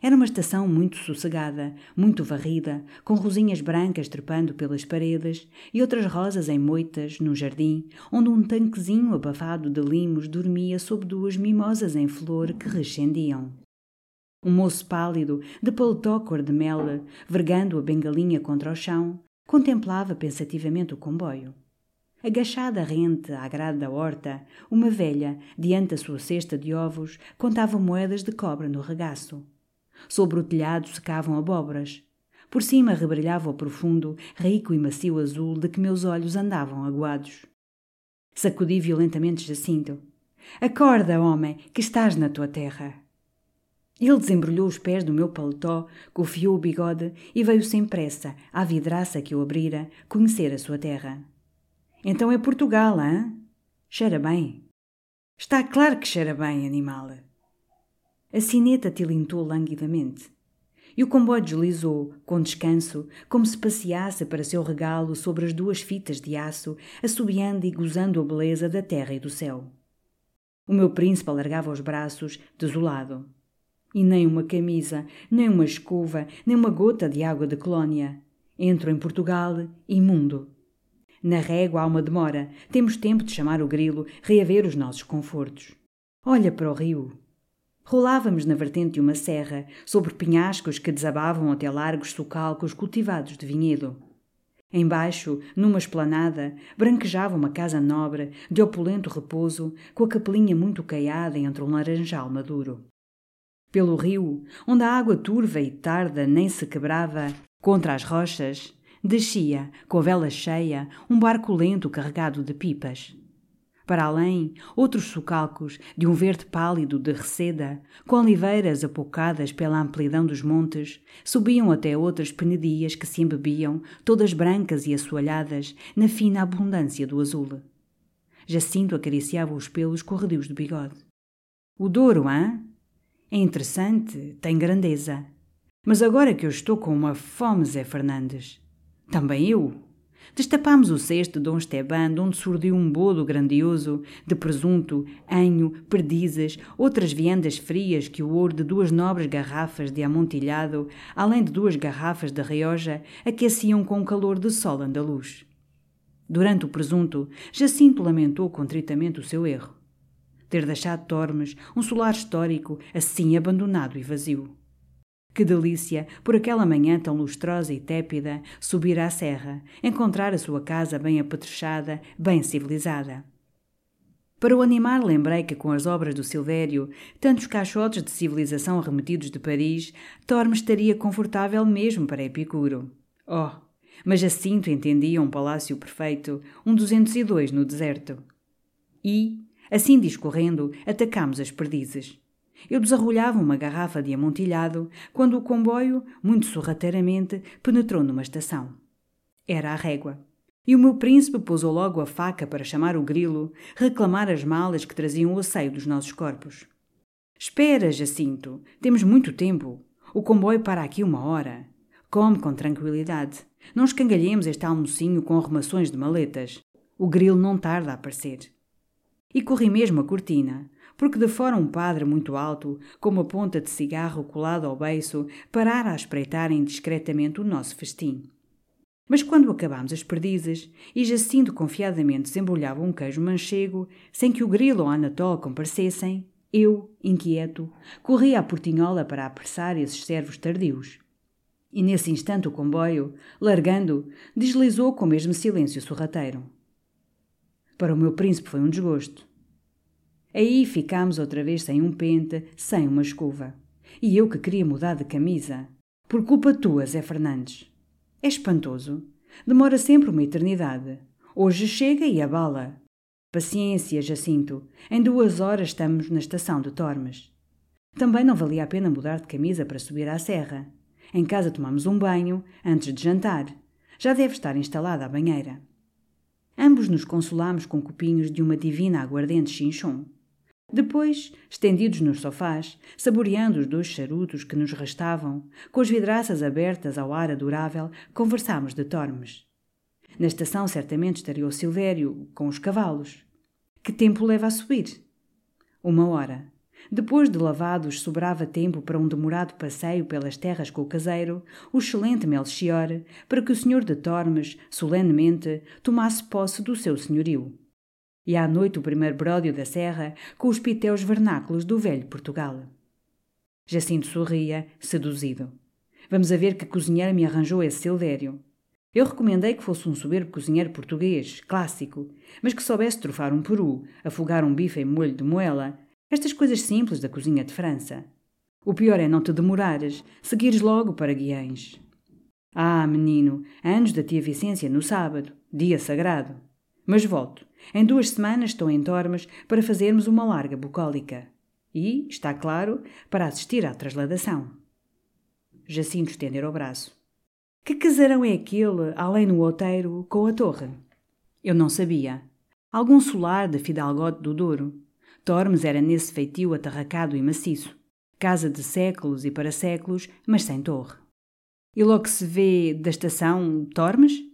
Era uma estação muito sossegada, muito varrida, com rosinhas brancas trepando pelas paredes e outras rosas em moitas num jardim, onde um tanquezinho abafado de limos dormia sob duas mimosas em flor que rescendiam. Um moço pálido, de paletó cor de mel, vergando a bengalinha contra o chão, contemplava pensativamente o comboio. Agachada rente à grade da horta, uma velha, diante da sua cesta de ovos, contava moedas de cobra no regaço. Sobre o telhado secavam abóboras. Por cima rebrilhava o profundo, rico e macio azul de que meus olhos andavam aguados. Sacudi violentamente Jacinto. Acorda, homem, que estás na tua terra. Ele desembrulhou os pés do meu paletó, confiou o bigode e veio sem pressa, à vidraça que eu abrira, conhecer a sua terra. Então é Portugal, hã? Cheira bem. Está claro que cheira bem, animal. A sineta tilintou languidamente. E o comboio deslizou, com descanso, como se passeasse para seu regalo sobre as duas fitas de aço, assobiando e gozando a beleza da terra e do céu. O meu príncipe alargava os braços, desolado. E nem uma camisa, nem uma escova, nem uma gota de água de colónia. Entro em Portugal, imundo. Na régua há uma demora. Temos tempo de chamar o grilo, reaver os nossos confortos. Olha para o rio. Rolávamos na vertente de uma serra, sobre penhascos que desabavam até largos socalcos cultivados de vinhedo. Embaixo, numa esplanada, branquejava uma casa nobre, de opulento repouso, com a capelinha muito caiada entre um laranjal maduro. Pelo rio, onde a água turva e tarda nem se quebrava, contra as rochas, Descia, com a vela cheia, um barco lento carregado de pipas. Para além, outros socalcos, de um verde pálido de receda, com oliveiras apocadas pela amplidão dos montes, subiam até outras penedias que se embebiam, todas brancas e assoalhadas, na fina abundância do azul. Jacinto acariciava os pelos corredios do bigode. O Douro, hã? É interessante, tem grandeza. Mas agora que eu estou com uma fome, Zé Fernandes. Também eu. Destapámos o cesto de Dom Esteban, onde surdiu um bolo grandioso, de presunto, anho, perdizes, outras viandas frias que o ouro de duas nobres garrafas de amontilhado, além de duas garrafas de rioja, aqueciam com o calor de sol andaluz. Durante o presunto, Jacinto lamentou contritamente o seu erro. Ter deixado Tormes, um solar histórico, assim abandonado e vazio. Que delícia, por aquela manhã tão lustrosa e tépida, subir à serra, encontrar a sua casa bem apetrechada, bem civilizada. Para o animar, lembrei que com as obras do Silvério, tantos caixotes de civilização remetidos de Paris, Torme estaria confortável mesmo para Epicuro. Oh, mas Jacinto entendia um palácio perfeito, um 202 no deserto. E, assim discorrendo, atacámos as perdizes. Eu desarrolhava uma garrafa de amontilhado quando o comboio, muito sorrateiramente, penetrou numa estação. Era a régua. E o meu príncipe pousou logo a faca para chamar o grilo, reclamar as malas que traziam o asseio dos nossos corpos. Espera, Jacinto, temos muito tempo. O comboio para aqui uma hora. Come com tranquilidade. Não escangalhemos este almocinho com arrumações de maletas. O grilo não tarda a aparecer. E corri mesmo a cortina, porque de fora um padre muito alto, com uma ponta de cigarro colado ao beiço, parara a espreitar indiscretamente o nosso festim. Mas quando acabámos as perdizes e Jacinto confiadamente desembrulhava um queijo manchego, sem que o grilo ou a Anatol comparecessem, eu, inquieto, corri à portinhola para apressar esses servos tardios. E nesse instante o comboio, largando, deslizou com o mesmo silêncio sorrateiro. Para o meu príncipe foi um desgosto. Aí ficámos outra vez sem um pente, sem uma escova. E eu que queria mudar de camisa. Por culpa tua, Zé Fernandes. É espantoso. Demora sempre uma eternidade. Hoje chega e abala. Paciência, Jacinto. Em duas horas estamos na estação de Tormes. Também não valia a pena mudar de camisa para subir à serra. Em casa tomamos um banho, antes de jantar. Já deve estar instalada a banheira. Ambos nos consolámos com copinhos de uma divina aguardente chinchon. Depois, estendidos nos sofás, saboreando os dois charutos que nos restavam, com as vidraças abertas ao ar adorável, conversámos de Tormes. Na estação certamente estaria o Silvério, com os cavalos. Que tempo leva a subir? Uma hora. Depois de lavados, sobrava tempo para um demorado passeio pelas terras com o caseiro, o excelente Melchior, para que o senhor de Tormes, solenemente, tomasse posse do seu senhorio e à noite o primeiro bródio da serra com os pitéus vernáculos do velho Portugal. Jacinto sorria, seduzido. Vamos a ver que cozinheiro me arranjou esse Silvério. Eu recomendei que fosse um soberbo cozinheiro português, clássico, mas que soubesse trufar um peru, afogar um bife em molho de moela, estas coisas simples da cozinha de França. O pior é não te demorares, seguires logo para Guiães. Ah, menino, anos da tia Vicência no sábado, dia sagrado. Mas volto. Em duas semanas estou em Tormes para fazermos uma larga bucólica. E, está claro, para assistir à trasladação. Jacinto estender o braço. Que casarão é aquele, além no outeiro, com a torre? Eu não sabia. Algum solar de Fidalgote do Douro. Tormes era nesse feitio atarracado e maciço. Casa de séculos e para séculos, mas sem torre. E logo se vê da estação Tormes?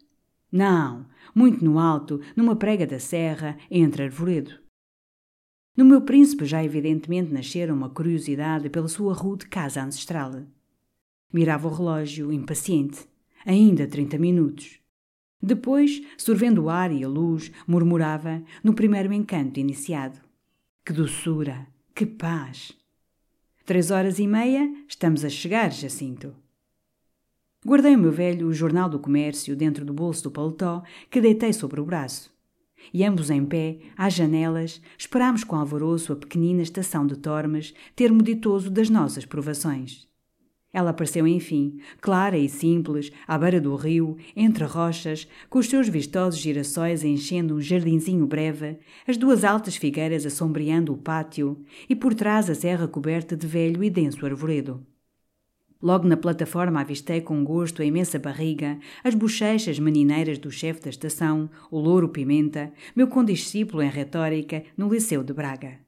Não, muito no alto, numa prega da serra, entre arvoredo. No meu príncipe já evidentemente nascera uma curiosidade pela sua rude casa ancestral. Mirava o relógio, impaciente. Ainda trinta minutos. Depois, sorvendo o ar e a luz, murmurava, no primeiro encanto iniciado. Que doçura! Que paz! Três horas e meia, estamos a chegar, Jacinto. Guardei o meu velho Jornal do Comércio dentro do bolso do paletó que deitei sobre o braço. E ambos em pé, às janelas, esperámos com alvoroço a pequenina estação de Tormes termo ditoso das nossas provações. Ela apareceu, enfim, clara e simples, à beira do rio, entre rochas, com os seus vistosos girassóis enchendo um jardinzinho breve, as duas altas figueiras assombreando o pátio e por trás a serra coberta de velho e denso arvoredo. Logo na plataforma avistei com gosto a imensa barriga, as bochechas menineiras do chefe da estação, o louro Pimenta, meu condiscípulo em retórica no Liceu de Braga.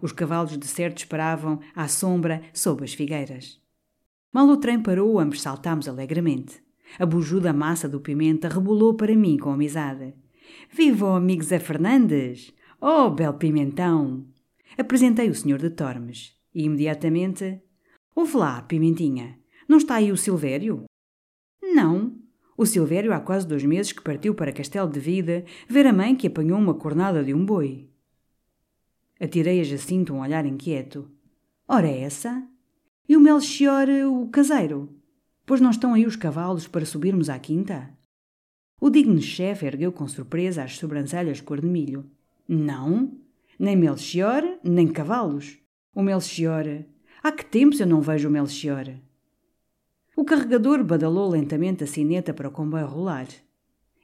Os cavalos de certo esperavam, à sombra, sob as figueiras. Mal o trem parou, ambos saltámos alegremente. A bujuda massa do Pimenta rebolou para mim com amizade. Viva o amigo Zé Fernandes! Oh, belo pimentão! Apresentei o senhor de Tormes e, imediatamente, Ouve lá, Pimentinha, não está aí o Silvério? Não. O Silvério há quase dois meses que partiu para Castelo de Vida ver a mãe que apanhou uma cornada de um boi. Atirei a Jacinto um olhar inquieto. Ora é essa? E o Melchior, o caseiro? Pois não estão aí os cavalos para subirmos à quinta? O digno chefe ergueu com surpresa as sobrancelhas cor de milho. Não, nem Melchior, nem cavalos. O Melchior Há que tempos eu não vejo o Melchior. O carregador badalou lentamente a sineta para o comboio rolar.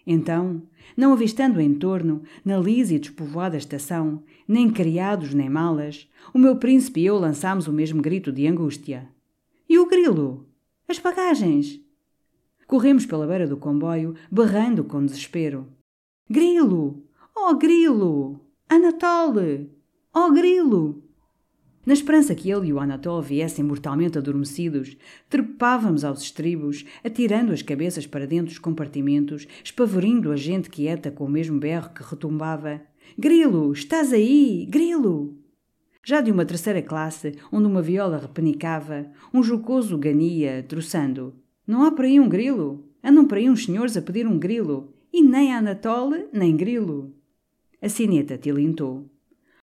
Então, não avistando em torno, na lisa e despovoada estação, nem criados nem malas, o meu príncipe e eu lançámos o mesmo grito de angústia. E o grilo? As bagagens? Corremos pela beira do comboio, berrando com desespero. Grilo! Oh, grilo! Anatole! Oh, grilo! Na esperança que ele e o Anatol viessem mortalmente adormecidos, trepávamos aos estribos, atirando as cabeças para dentro dos compartimentos, espavorindo a gente quieta com o mesmo berro que retumbava: Grilo, estás aí! Grilo! Já de uma terceira classe, onde uma viola repenicava, um jocoso gania, troçando: Não há por aí um grilo? Andam por aí uns senhores a pedir um grilo, e nem Anatole, nem grilo. A sineta tilintou.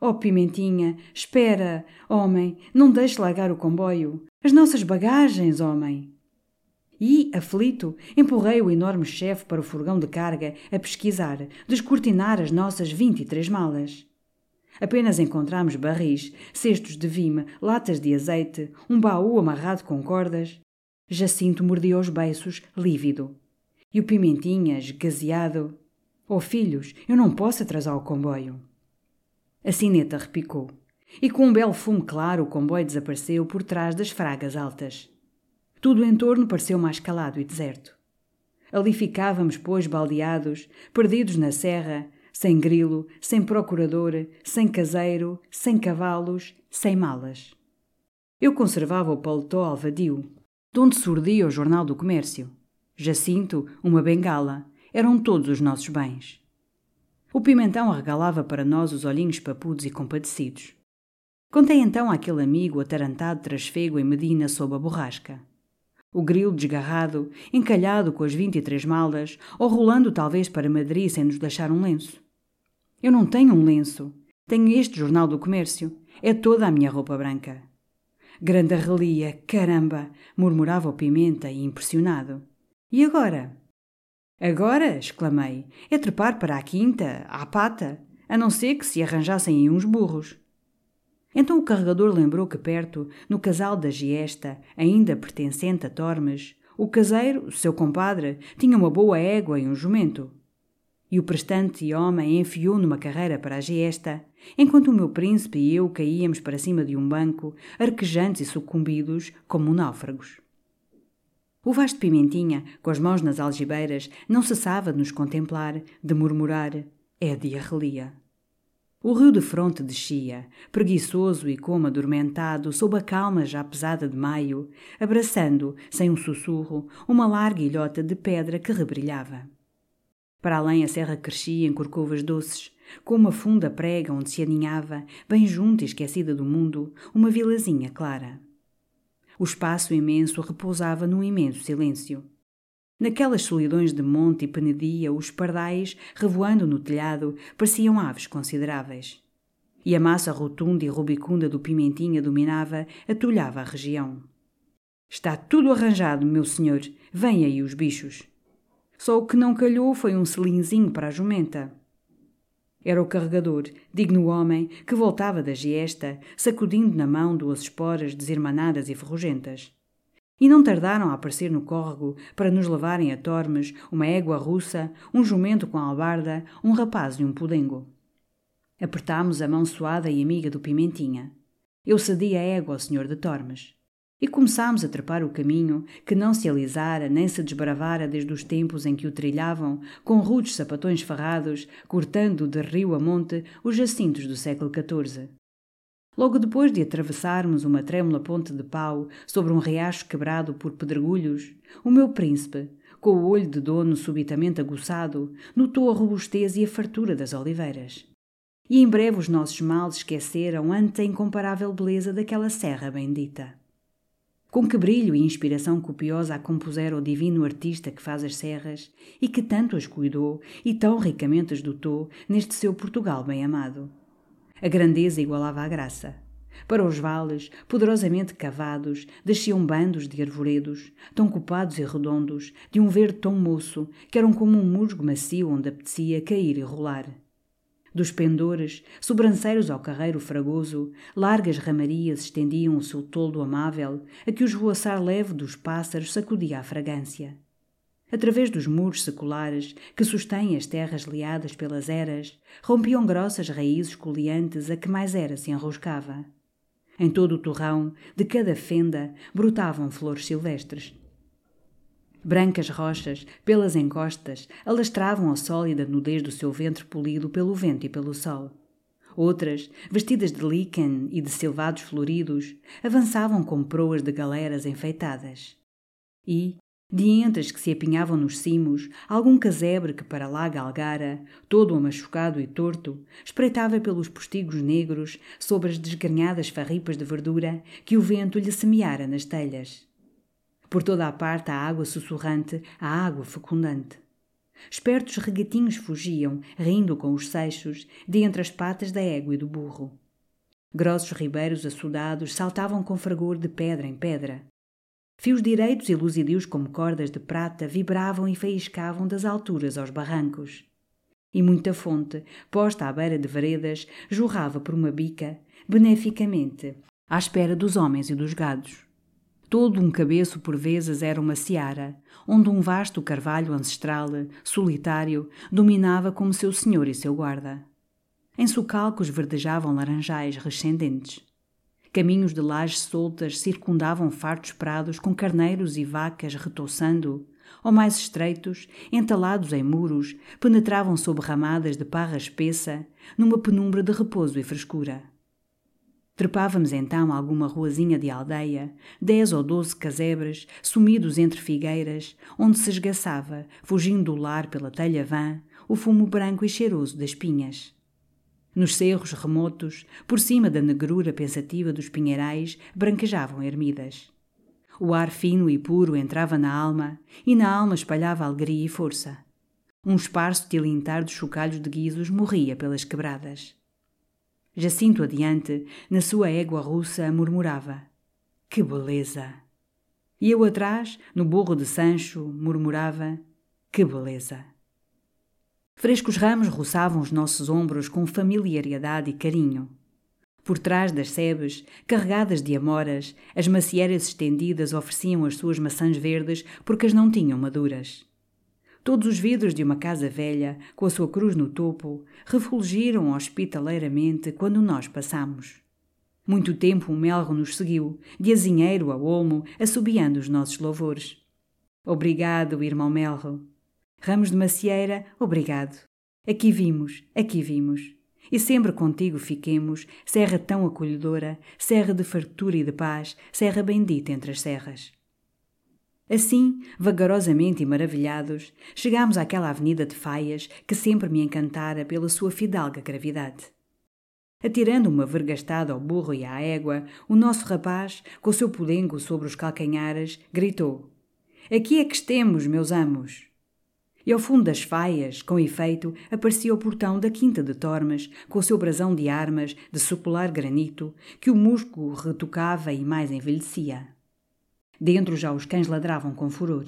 Oh, Pimentinha, espera, homem, não deixe largar o comboio. As nossas bagagens, homem. E, aflito, empurrei o enorme chefe para o furgão de carga a pesquisar, descortinar as nossas vinte e três malas. Apenas encontramos barris, cestos de vime, latas de azeite, um baú amarrado com cordas. Jacinto mordia os beiços, lívido. E o Pimentinha, esgazeado. Oh, filhos, eu não posso atrasar o comboio. A sineta repicou. E com um belo fumo claro o comboio desapareceu por trás das fragas altas. Tudo em torno pareceu mais calado e deserto. Ali ficávamos, pois, baldeados, perdidos na serra, sem grilo, sem procurador, sem caseiro, sem cavalos, sem malas. Eu conservava o paletó alvadio, de onde surdia o Jornal do Comércio. Jacinto, uma bengala, eram todos os nossos bens. O pimentão regalava para nós os olhinhos papudos e compadecidos. Contei então àquele amigo atarantado trasfego em Medina sob a borrasca. O grilo desgarrado, encalhado com as vinte e três malas, ou rolando talvez para Madrid sem nos deixar um lenço. Eu não tenho um lenço. Tenho este jornal do comércio. É toda a minha roupa branca. Grande relia, caramba! murmurava o Pimenta, impressionado. E agora? Agora, exclamei, é trepar para a quinta, à pata, a não ser que se arranjassem aí uns burros. Então o carregador lembrou que perto, no casal da Giesta, ainda pertencente a Tormes, o caseiro, seu compadre, tinha uma boa égua e um jumento. E o prestante homem enfiou numa carreira para a Giesta, enquanto o meu príncipe e eu caíamos para cima de um banco, arquejantes e sucumbidos como náufragos. O vasto Pimentinha, com as mãos nas algibeiras, não cessava de nos contemplar, de murmurar: É de arrelia. O rio de fronte descia, preguiçoso e como adormentado, sob a calma já pesada de maio, abraçando, sem um sussurro, uma larga ilhota de pedra que rebrilhava. Para além a serra crescia em corcovas doces, com uma funda prega onde se aninhava, bem junto e esquecida do mundo, uma vilazinha clara. O espaço imenso repousava num imenso silêncio. Naquelas solidões de monte e penedia, os pardais, revoando no telhado, pareciam aves consideráveis. E a massa rotunda e rubicunda do Pimentinha dominava, atulhava a região. Está tudo arranjado, meu senhor. Vem aí os bichos. Só o que não calhou foi um selinzinho para a jumenta. Era o carregador, digno homem, que voltava da giesta, sacudindo na mão duas esporas desirmanadas e ferrugentas. E não tardaram a aparecer no córrego para nos levarem a Tormes uma égua russa, um jumento com albarda, um rapaz e um pudengo. Apertámos a mão suada e amiga do Pimentinha. Eu cedi a égua ao senhor de Tormes. E começámos a trepar o caminho, que não se alisara nem se desbravara desde os tempos em que o trilhavam, com rudes sapatões ferrados, cortando de rio a monte os jacintos do século XIV. Logo depois de atravessarmos uma trêmula ponte de pau sobre um riacho quebrado por pedregulhos, o meu príncipe, com o olho de dono subitamente aguçado, notou a robustez e a fartura das oliveiras. E em breve os nossos males esqueceram ante a incomparável beleza daquela serra bendita. Com que brilho e inspiração copiosa a compusera o divino artista que faz as serras e que tanto as cuidou e tão ricamente as dotou neste seu Portugal bem amado. A grandeza igualava a graça. Para os vales, poderosamente cavados, desciam bandos de arvoredos, tão copados e redondos, de um verde tão moço, que eram como um musgo macio onde apetecia cair e rolar. Dos pendores, sobranceiros ao carreiro fragoso, largas ramarias estendiam o seu toldo amável, a que o esvoaçar leve dos pássaros sacudia a fragrância através dos muros seculares que sustêm as terras liadas pelas eras, rompiam grossas raízes coleantes a que mais era se enroscava. Em todo o torrão, de cada fenda, brotavam flores silvestres. Brancas rochas, pelas encostas, alastravam a sólida nudez do seu ventre polido pelo vento e pelo sol. Outras, vestidas de líquen e de silvados floridos, avançavam com proas de galeras enfeitadas. E, de entre as que se apinhavam nos cimos, algum casebre que para lá galgara, todo amachucado e torto, espreitava pelos postigos negros sobre as desgrenhadas farripas de verdura que o vento lhe semeara nas telhas. Por toda a parte a água sussurrante, a água fecundante. Espertos regatinhos fugiam, rindo com os seixos, de entre as patas da égua e do burro. Grossos ribeiros açudados saltavam com fragor de pedra em pedra. Fios direitos e luzidios como cordas de prata vibravam e faiscavam das alturas aos barrancos. E muita fonte, posta à beira de veredas, jorrava por uma bica, beneficamente, à espera dos homens e dos gados. Todo um cabeço por vezes era uma seara, onde um vasto carvalho ancestral, solitário, dominava como seu senhor e seu guarda. Em socalcos verdejavam laranjais rescendentes. Caminhos de lajes soltas circundavam fartos prados com carneiros e vacas retoçando, ou mais estreitos, entalados em muros, penetravam sob ramadas de parra espessa, numa penumbra de repouso e frescura. Trepávamos então alguma ruazinha de aldeia, dez ou doze casebres, sumidos entre figueiras, onde se esgaçava, fugindo do lar pela telha vã, o fumo branco e cheiroso das pinhas. Nos cerros remotos, por cima da negrura pensativa dos pinheirais, branquejavam ermidas. O ar fino e puro entrava na alma, e na alma espalhava alegria e força. Um esparso tilintar dos chocalhos de guizos morria pelas quebradas. Jacinto adiante, na sua égua russa, murmurava: Que beleza! E eu atrás, no burro de Sancho, murmurava: Que beleza! Frescos ramos roçavam os nossos ombros com familiaridade e carinho. Por trás das sebes, carregadas de amoras, as macieiras estendidas ofereciam as suas maçãs verdes porque as não tinham maduras. Todos os vidros de uma casa velha, com a sua cruz no topo, refulgiram hospitaleiramente quando nós passamos. Muito tempo um melro nos seguiu, de azinheiro a olmo, assobiando os nossos louvores. Obrigado, irmão melro. Ramos de macieira, obrigado. Aqui vimos, aqui vimos. E sempre contigo fiquemos, serra tão acolhedora, serra de fartura e de paz, serra bendita entre as serras. Assim, vagarosamente e maravilhados, chegámos àquela avenida de faias que sempre me encantara pela sua fidalga gravidade. Atirando uma vergastada ao burro e à égua, o nosso rapaz, com o seu podengo sobre os calcanhares, gritou: Aqui é que estemos, meus amos! E ao fundo das faias, com efeito, aparecia o portão da Quinta de Tormes, com o seu brasão de armas de sucular granito, que o musgo retocava e mais envelhecia. Dentro já os cães ladravam com furor.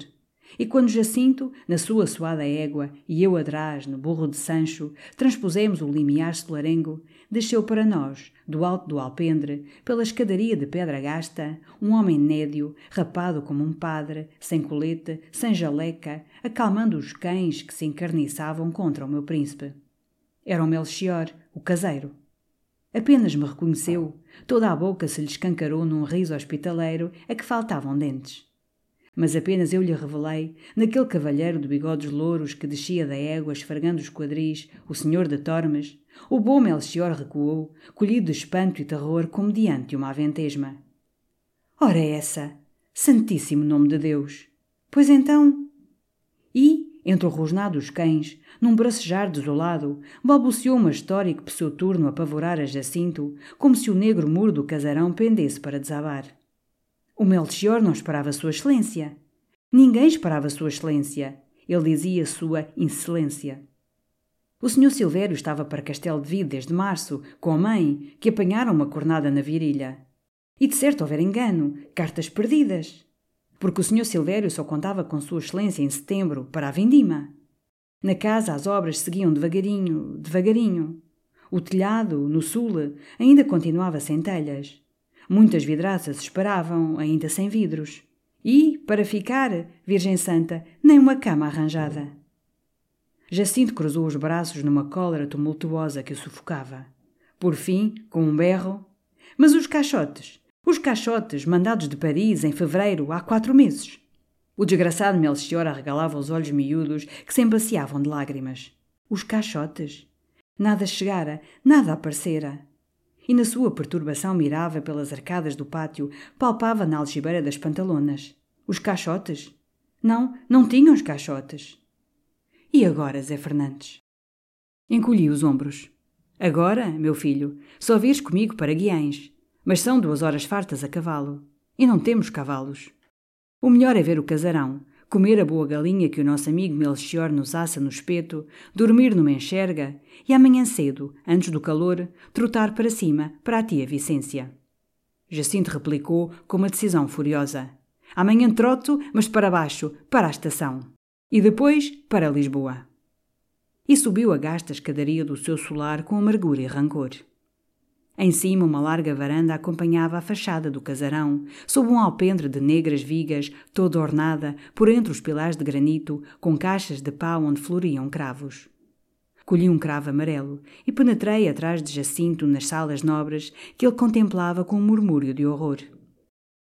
E quando Jacinto, na sua suada égua, e eu atrás, no burro de Sancho, transpusemos o limiar solarengo, desceu para nós, do alto do alpendre, pela escadaria de pedra gasta, um homem nédio, rapado como um padre, sem colete, sem jaleca, acalmando os cães que se encarniçavam contra o meu príncipe. Era o Melchior, o caseiro. Apenas me reconheceu, toda a boca se lhe escancarou num riso hospitaleiro a que faltavam dentes. Mas apenas eu lhe revelei, naquele cavalheiro de bigodes louros que descia da égua esfregando os quadris, o senhor de Tormes, o bom Melchior recuou, colhido de espanto e terror como diante uma aventesma. Ora essa! Santíssimo nome de Deus! Pois então... E, entre o rosnado dos cães, num bracejar desolado, balbuciou uma história que por seu turno apavorara Jacinto, como se o negro muro do casarão pendesse para desabar. O Melchior não esperava Sua Excelência. Ninguém esperava Sua Excelência. Ele dizia Sua Incelência. O Sr. Silvério estava para Castelo de Vide desde março, com a mãe, que apanharam uma cornada na virilha. E de certo houver engano, cartas perdidas porque o Sr. Silvério só contava com Sua Excelência em setembro para a vindima. Na casa as obras seguiam devagarinho, devagarinho. O telhado, no sul, ainda continuava sem telhas. Muitas vidraças esperavam, ainda sem vidros. E, para ficar, Virgem Santa, nem uma cama arranjada. Jacinto cruzou os braços numa cólera tumultuosa que o sufocava. Por fim, com um berro: Mas os caixotes? Os caixotes, mandados de Paris em fevereiro, há quatro meses. O desgraçado Melchior arregalava os olhos miúdos que se embaciavam de lágrimas. Os caixotes? Nada chegara, nada aparecera. E na sua perturbação mirava pelas arcadas do pátio, palpava na algibeira das pantalonas. Os caixotes? Não, não tinham os caixotes. E agora, Zé Fernandes? Encolhi os ombros. Agora, meu filho, só vires comigo para Guiães. Mas são duas horas fartas a cavalo. E não temos cavalos. O melhor é ver o casarão, comer a boa galinha que o nosso amigo Melchior nos assa no espeto, dormir numa enxerga e amanhã cedo, antes do calor, trotar para cima, para a tia Vicência. Jacinto replicou com uma decisão furiosa. Amanhã troto, mas para baixo, para a estação. E depois para Lisboa. E subiu a gasta escadaria do seu solar com amargura e rancor. Em cima, uma larga varanda acompanhava a fachada do casarão, sob um alpendre de negras vigas, toda ornada, por entre os pilares de granito, com caixas de pau onde floriam cravos. Colhi um cravo amarelo e penetrei atrás de Jacinto nas salas nobres que ele contemplava com um murmúrio de horror.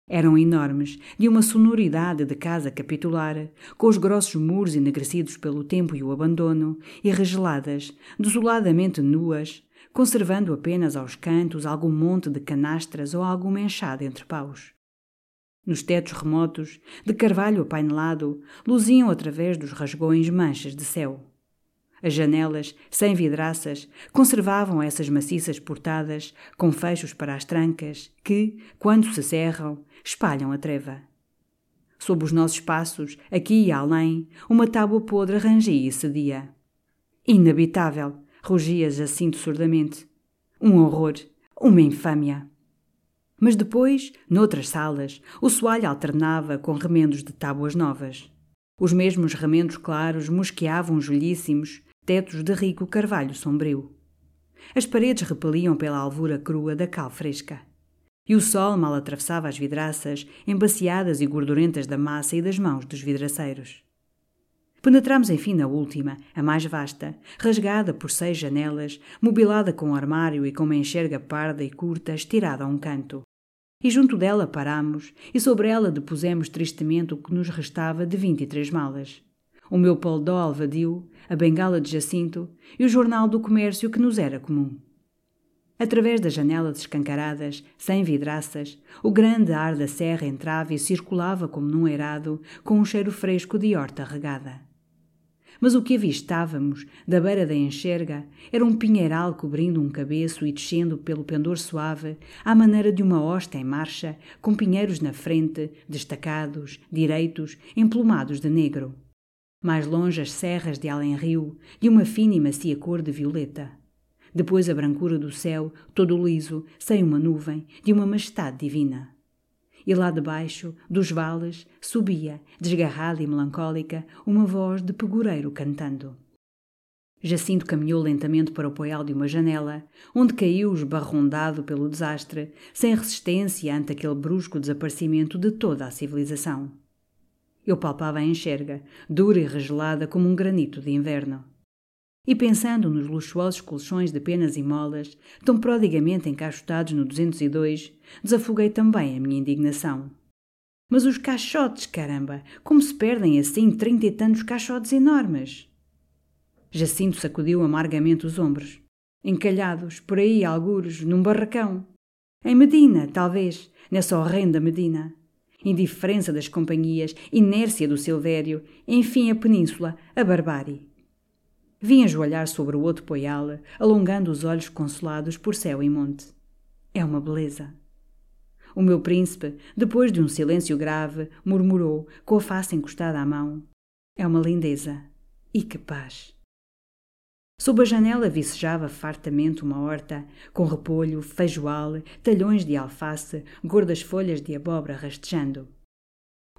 Eram enormes, de uma sonoridade de casa capitular, com os grossos muros enegrecidos pelo tempo e o abandono, e regeladas, desoladamente nuas, conservando apenas aos cantos algum monte de canastras ou alguma enxada entre paus. Nos tetos remotos, de carvalho apainelado, luziam através dos rasgões manchas de céu. As janelas, sem vidraças, conservavam essas maciças portadas, com fechos para as trancas, que, quando se cerram, espalham a treva. Sob os nossos passos, aqui e além, uma tábua podre rangia e cedia. Inabitável, rugia Jacinto surdamente. Um horror, uma infâmia. Mas depois, noutras salas, o soalho alternava com remendos de tábuas novas. Os mesmos ramentos claros mosqueavam julíssimos tetos de rico carvalho sombrio. As paredes repeliam pela alvura crua da cal fresca. E o sol mal atravessava as vidraças, embaciadas e gordurentas da massa e das mãos dos vidraceiros. Penetramos enfim na última, a mais vasta, rasgada por seis janelas, mobilada com armário e com uma enxerga parda e curta estirada a um canto. E junto dela paramos e sobre ela depusemos tristemente o que nos restava de vinte e três malas. O meu poldó alvadio, a bengala de Jacinto e o jornal do comércio que nos era comum. Através das janelas escancaradas, sem vidraças, o grande ar da serra entrava e circulava como num eirado, com um cheiro fresco de horta regada. Mas o que avistávamos, da beira da enxerga, era um pinheiral cobrindo um cabeço e descendo pelo pendor suave, à maneira de uma hosta em marcha, com pinheiros na frente, destacados, direitos, emplumados de negro. Mais longe as serras de além-rio, de uma fina e macia cor de violeta. Depois a brancura do céu, todo liso, sem uma nuvem, de uma majestade divina e lá debaixo, dos vales, subia, desgarrada e melancólica, uma voz de pegureiro cantando. Jacinto caminhou lentamente para o poial de uma janela, onde caiu esbarrondado pelo desastre, sem resistência ante aquele brusco desaparecimento de toda a civilização. Eu palpava a enxerga, dura e regelada como um granito de inverno. E pensando nos luxuosos colchões de penas e molas, tão prodigamente encaixotados no 202, desafoguei também a minha indignação. Mas os caixotes, caramba! Como se perdem assim trinta e tantos caixotes enormes? Jacinto sacudiu amargamente os ombros. Encalhados, por aí, alguros, num barracão. Em Medina, talvez, nessa horrenda Medina. Indiferença das companhias, inércia do Silvério, enfim a península, a barbárie. Vim ajoelhar sobre o outro poial, alongando os olhos consolados por céu e monte. É uma beleza. O meu príncipe, depois de um silêncio grave, murmurou, com a face encostada à mão: É uma lindeza. E que paz! Sob a janela vicejava fartamente uma horta, com repolho, feijoal, talhões de alface, gordas folhas de abóbora rastejando.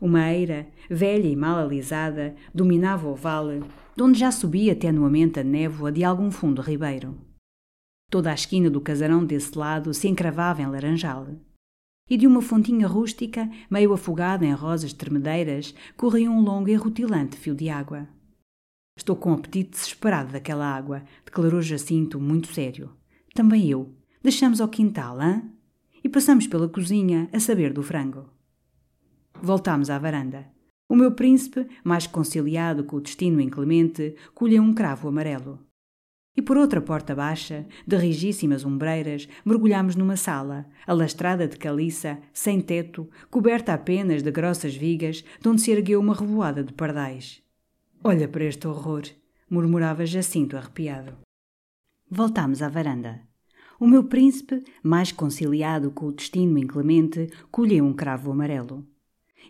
Uma eira, velha e mal alisada, dominava o vale, de onde já subia tenuamente a névoa de algum fundo ribeiro. Toda a esquina do casarão desse lado se encravava em laranjal. E de uma fontinha rústica, meio afogada em rosas tremedeiras, corria um longo e rutilante fio de água. Estou com apetite desesperado daquela água, declarou Jacinto, muito sério. Também eu. Deixamos ao quintal, hã? E passamos pela cozinha a saber do frango. Voltámos à varanda. O meu príncipe, mais conciliado com o destino inclemente, colheu um cravo amarelo. E por outra porta baixa, de rigíssimas ombreiras, mergulhámos numa sala, alastrada de caliça, sem teto, coberta apenas de grossas vigas, de onde se ergueu uma revoada de pardais. Olha para este horror, murmurava Jacinto arrepiado. Voltámos à varanda. O meu príncipe, mais conciliado com o destino inclemente, colheu um cravo amarelo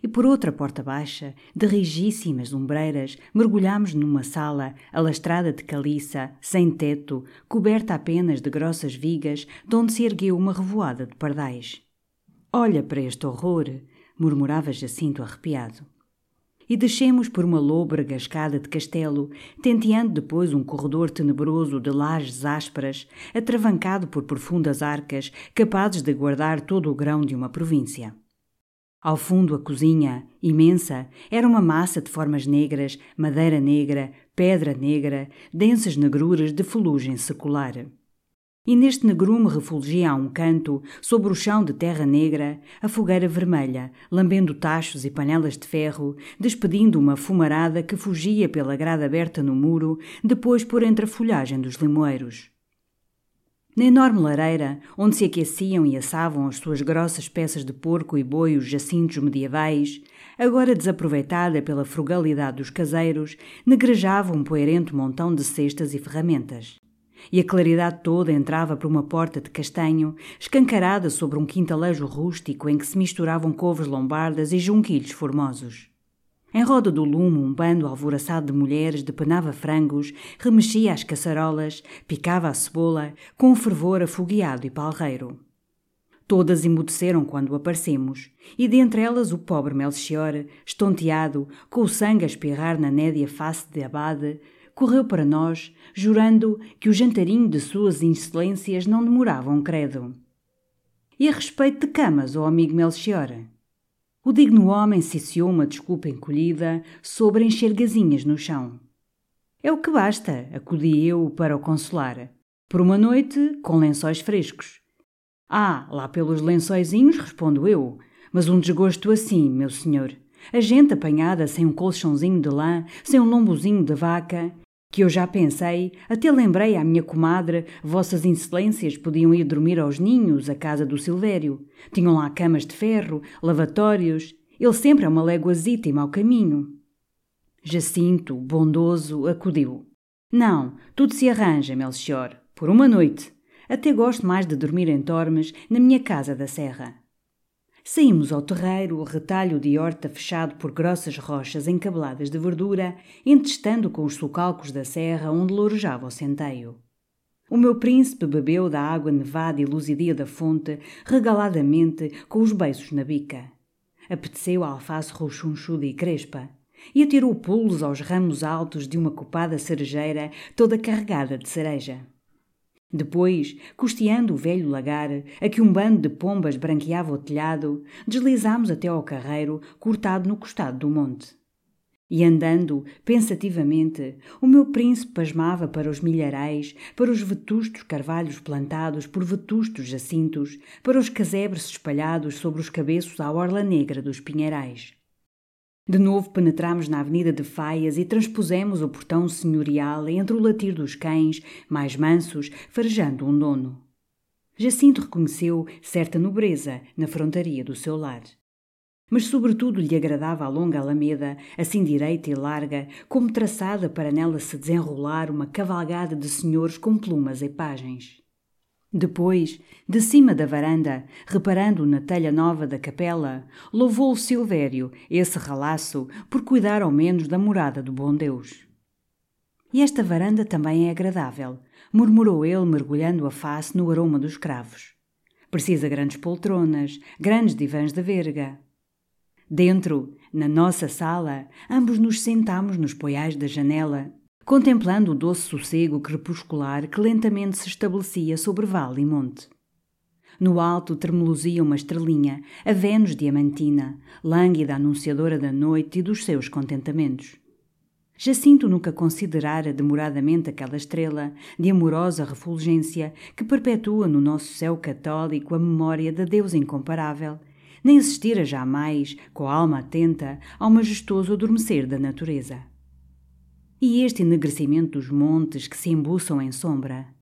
e por outra porta baixa, de rigíssimas ombreiras, mergulhámos numa sala alastrada de caliça, sem teto, coberta apenas de grossas vigas, de onde se ergueu uma revoada de pardais. Olha para este horror, murmurava Jacinto arrepiado. E descemos por uma lôbrega escada de castelo, tenteando depois um corredor tenebroso de lajes ásperas, atravancado por profundas arcas, capazes de guardar todo o grão de uma província. Ao fundo, a cozinha, imensa, era uma massa de formas negras, madeira negra, pedra negra, densas negruras de felugem secular. E neste negrume refulgia a um canto, sobre o chão de terra negra, a fogueira vermelha, lambendo tachos e panelas de ferro, despedindo uma fumarada que fugia pela grada aberta no muro, depois por entre a folhagem dos limoeiros. Na enorme lareira, onde se aqueciam e assavam as suas grossas peças de porco e boi os jacintos medievais, agora desaproveitada pela frugalidade dos caseiros, negrejava um poerento montão de cestas e ferramentas. E a claridade toda entrava por uma porta de castanho, escancarada sobre um quintalejo rústico em que se misturavam couves lombardas e junquilhos formosos. Em roda do lume, um bando alvoraçado de mulheres depenava frangos, remexia as caçarolas, picava a cebola, com um fervor afogueado e palreiro. Todas emudeceram quando aparecemos, e dentre elas o pobre Melchior, estonteado, com o sangue a espirrar na nédia face de Abade, correu para nós, jurando que o jantarinho de suas excelências não demorava um credo. E a respeito de camas, ó amigo Melchior? O digno homem ciciou uma desculpa encolhida sobre encher gazinhas no chão. É o que basta, acudi eu para o consolar. Por uma noite, com lençóis frescos. Ah, lá pelos lençóizinhos, respondo eu. Mas um desgosto assim, meu senhor. A gente apanhada sem um colchãozinho de lã, sem um lombozinho de vaca, que eu já pensei, até lembrei à minha comadre, vossas excelências podiam ir dormir aos ninhos, à casa do Silvério. Tinham lá camas de ferro, lavatórios. Ele sempre é uma léguazita e mau caminho. Jacinto, bondoso, acudiu. Não, tudo se arranja, Melchior. Por uma noite. Até gosto mais de dormir em Tormes, na minha casa da serra. Saímos ao terreiro, retalho de horta fechado por grossas rochas encabeladas de verdura, entestando com os sulcalcos da serra onde lourejava o centeio. O meu príncipe bebeu da água nevada e luzidia da fonte, regaladamente, com os beiços na bica. Apeteceu a alface roxunchuda e crespa, e atirou pulos aos ramos altos de uma copada cerejeira toda carregada de cereja. Depois, custeando o velho lagar, a que um bando de pombas branqueava o telhado, deslizámos até ao carreiro, cortado no costado do monte. E andando, pensativamente, o meu príncipe pasmava para os milharais, para os vetustos carvalhos plantados por vetustos jacintos, para os casebres espalhados sobre os cabeços à orla negra dos pinheirais. De novo penetramos na avenida de Faias e transpusemos o portão senhorial entre o latir dos cães, mais mansos, farejando um dono. Jacinto reconheceu certa nobreza na frontaria do seu lar. Mas sobretudo lhe agradava a longa alameda, assim direita e larga, como traçada para nela se desenrolar uma cavalgada de senhores com plumas e pagens. Depois, de cima da varanda, reparando na telha nova da capela, louvou o Silvério, esse ralaço, por cuidar ao menos da morada do bom Deus. E esta varanda também é agradável, murmurou ele, mergulhando a face no aroma dos cravos. Precisa grandes poltronas, grandes divãs de verga. Dentro, na nossa sala, ambos nos sentámos nos poiais da janela, contemplando o doce sossego crepuscular que lentamente se estabelecia sobre vale e monte. No alto tremeluzia uma estrelinha, a Vênus diamantina, lânguida anunciadora da noite e dos seus contentamentos. Jacinto nunca considerara demoradamente aquela estrela de amorosa refulgência que perpetua no nosso céu católico a memória da Deus incomparável, nem assistira jamais, com a alma atenta, ao majestoso adormecer da natureza. E este enegrecimento dos montes que se embuçam em sombra,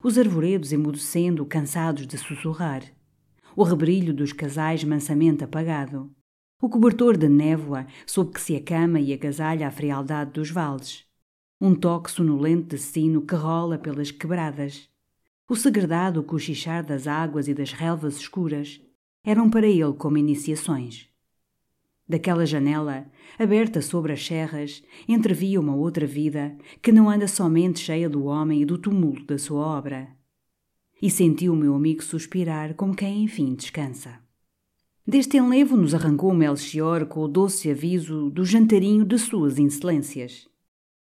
os arvoredos emudecendo, cansados de sussurrar, o rebrilho dos casais mansamente apagado, o cobertor de névoa sob que se acama e agasalha a frialdade dos vales, um toque sonolento de sino que rola pelas quebradas, o segredado cochichar das águas e das relvas escuras, eram para ele como iniciações. Daquela janela, aberta sobre as serras, entrevia uma outra vida que não anda somente cheia do homem e do tumulto da sua obra. E sentiu o meu amigo suspirar como quem enfim descansa. Deste enlevo nos arrancou Melchior com o doce aviso do jantarinho de suas insolências.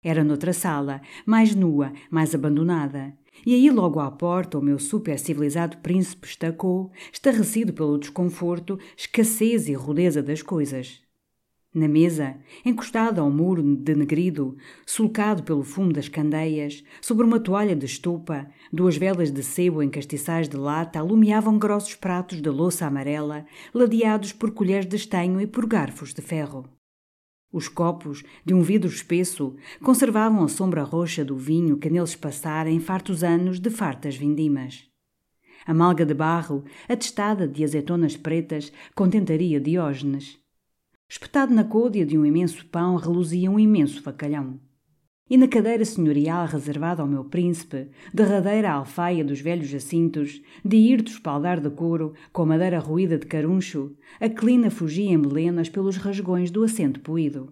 Era noutra sala, mais nua, mais abandonada, e aí, logo à porta, o meu super civilizado príncipe estacou, estarrecido pelo desconforto, escassez e rudeza das coisas. Na mesa, encostado ao muro denegrido, sulcado pelo fumo das candeias, sobre uma toalha de estopa, duas velas de sebo em castiçais de lata alumiavam grossos pratos de louça amarela, ladeados por colheres de estanho e por garfos de ferro. Os copos, de um vidro espesso, conservavam a sombra roxa do vinho que neles passara em fartos anos de fartas vindimas. A malga de barro, atestada de azeitonas pretas, contentaria Diógenes. Espetado na côdea de um imenso pão reluzia um imenso facalhão. E na cadeira senhorial reservada ao meu príncipe, derradeira alfaia dos velhos jacintos, de hirto espaldar de couro, com madeira ruída de caruncho, a clina fugia em melenas pelos rasgões do assento poído.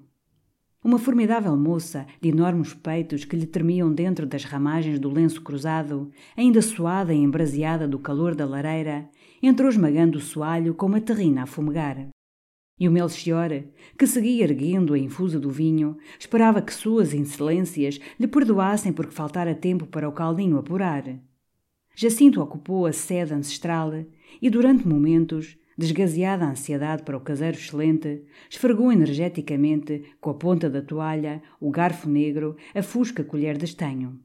Uma formidável moça, de enormes peitos que lhe tremiam dentro das ramagens do lenço cruzado, ainda suada e embraseada do calor da lareira, entrou esmagando o soalho com uma terrina a fumegar. E o Melchior, que seguia erguendo a infusa do vinho, esperava que suas insolências lhe perdoassem porque faltara tempo para o caldinho apurar. Jacinto ocupou a sede ancestral e, durante momentos, desgazeada a ansiedade para o caseiro excelente, esfregou energeticamente, com a ponta da toalha, o garfo negro, a fusca colher de estanho.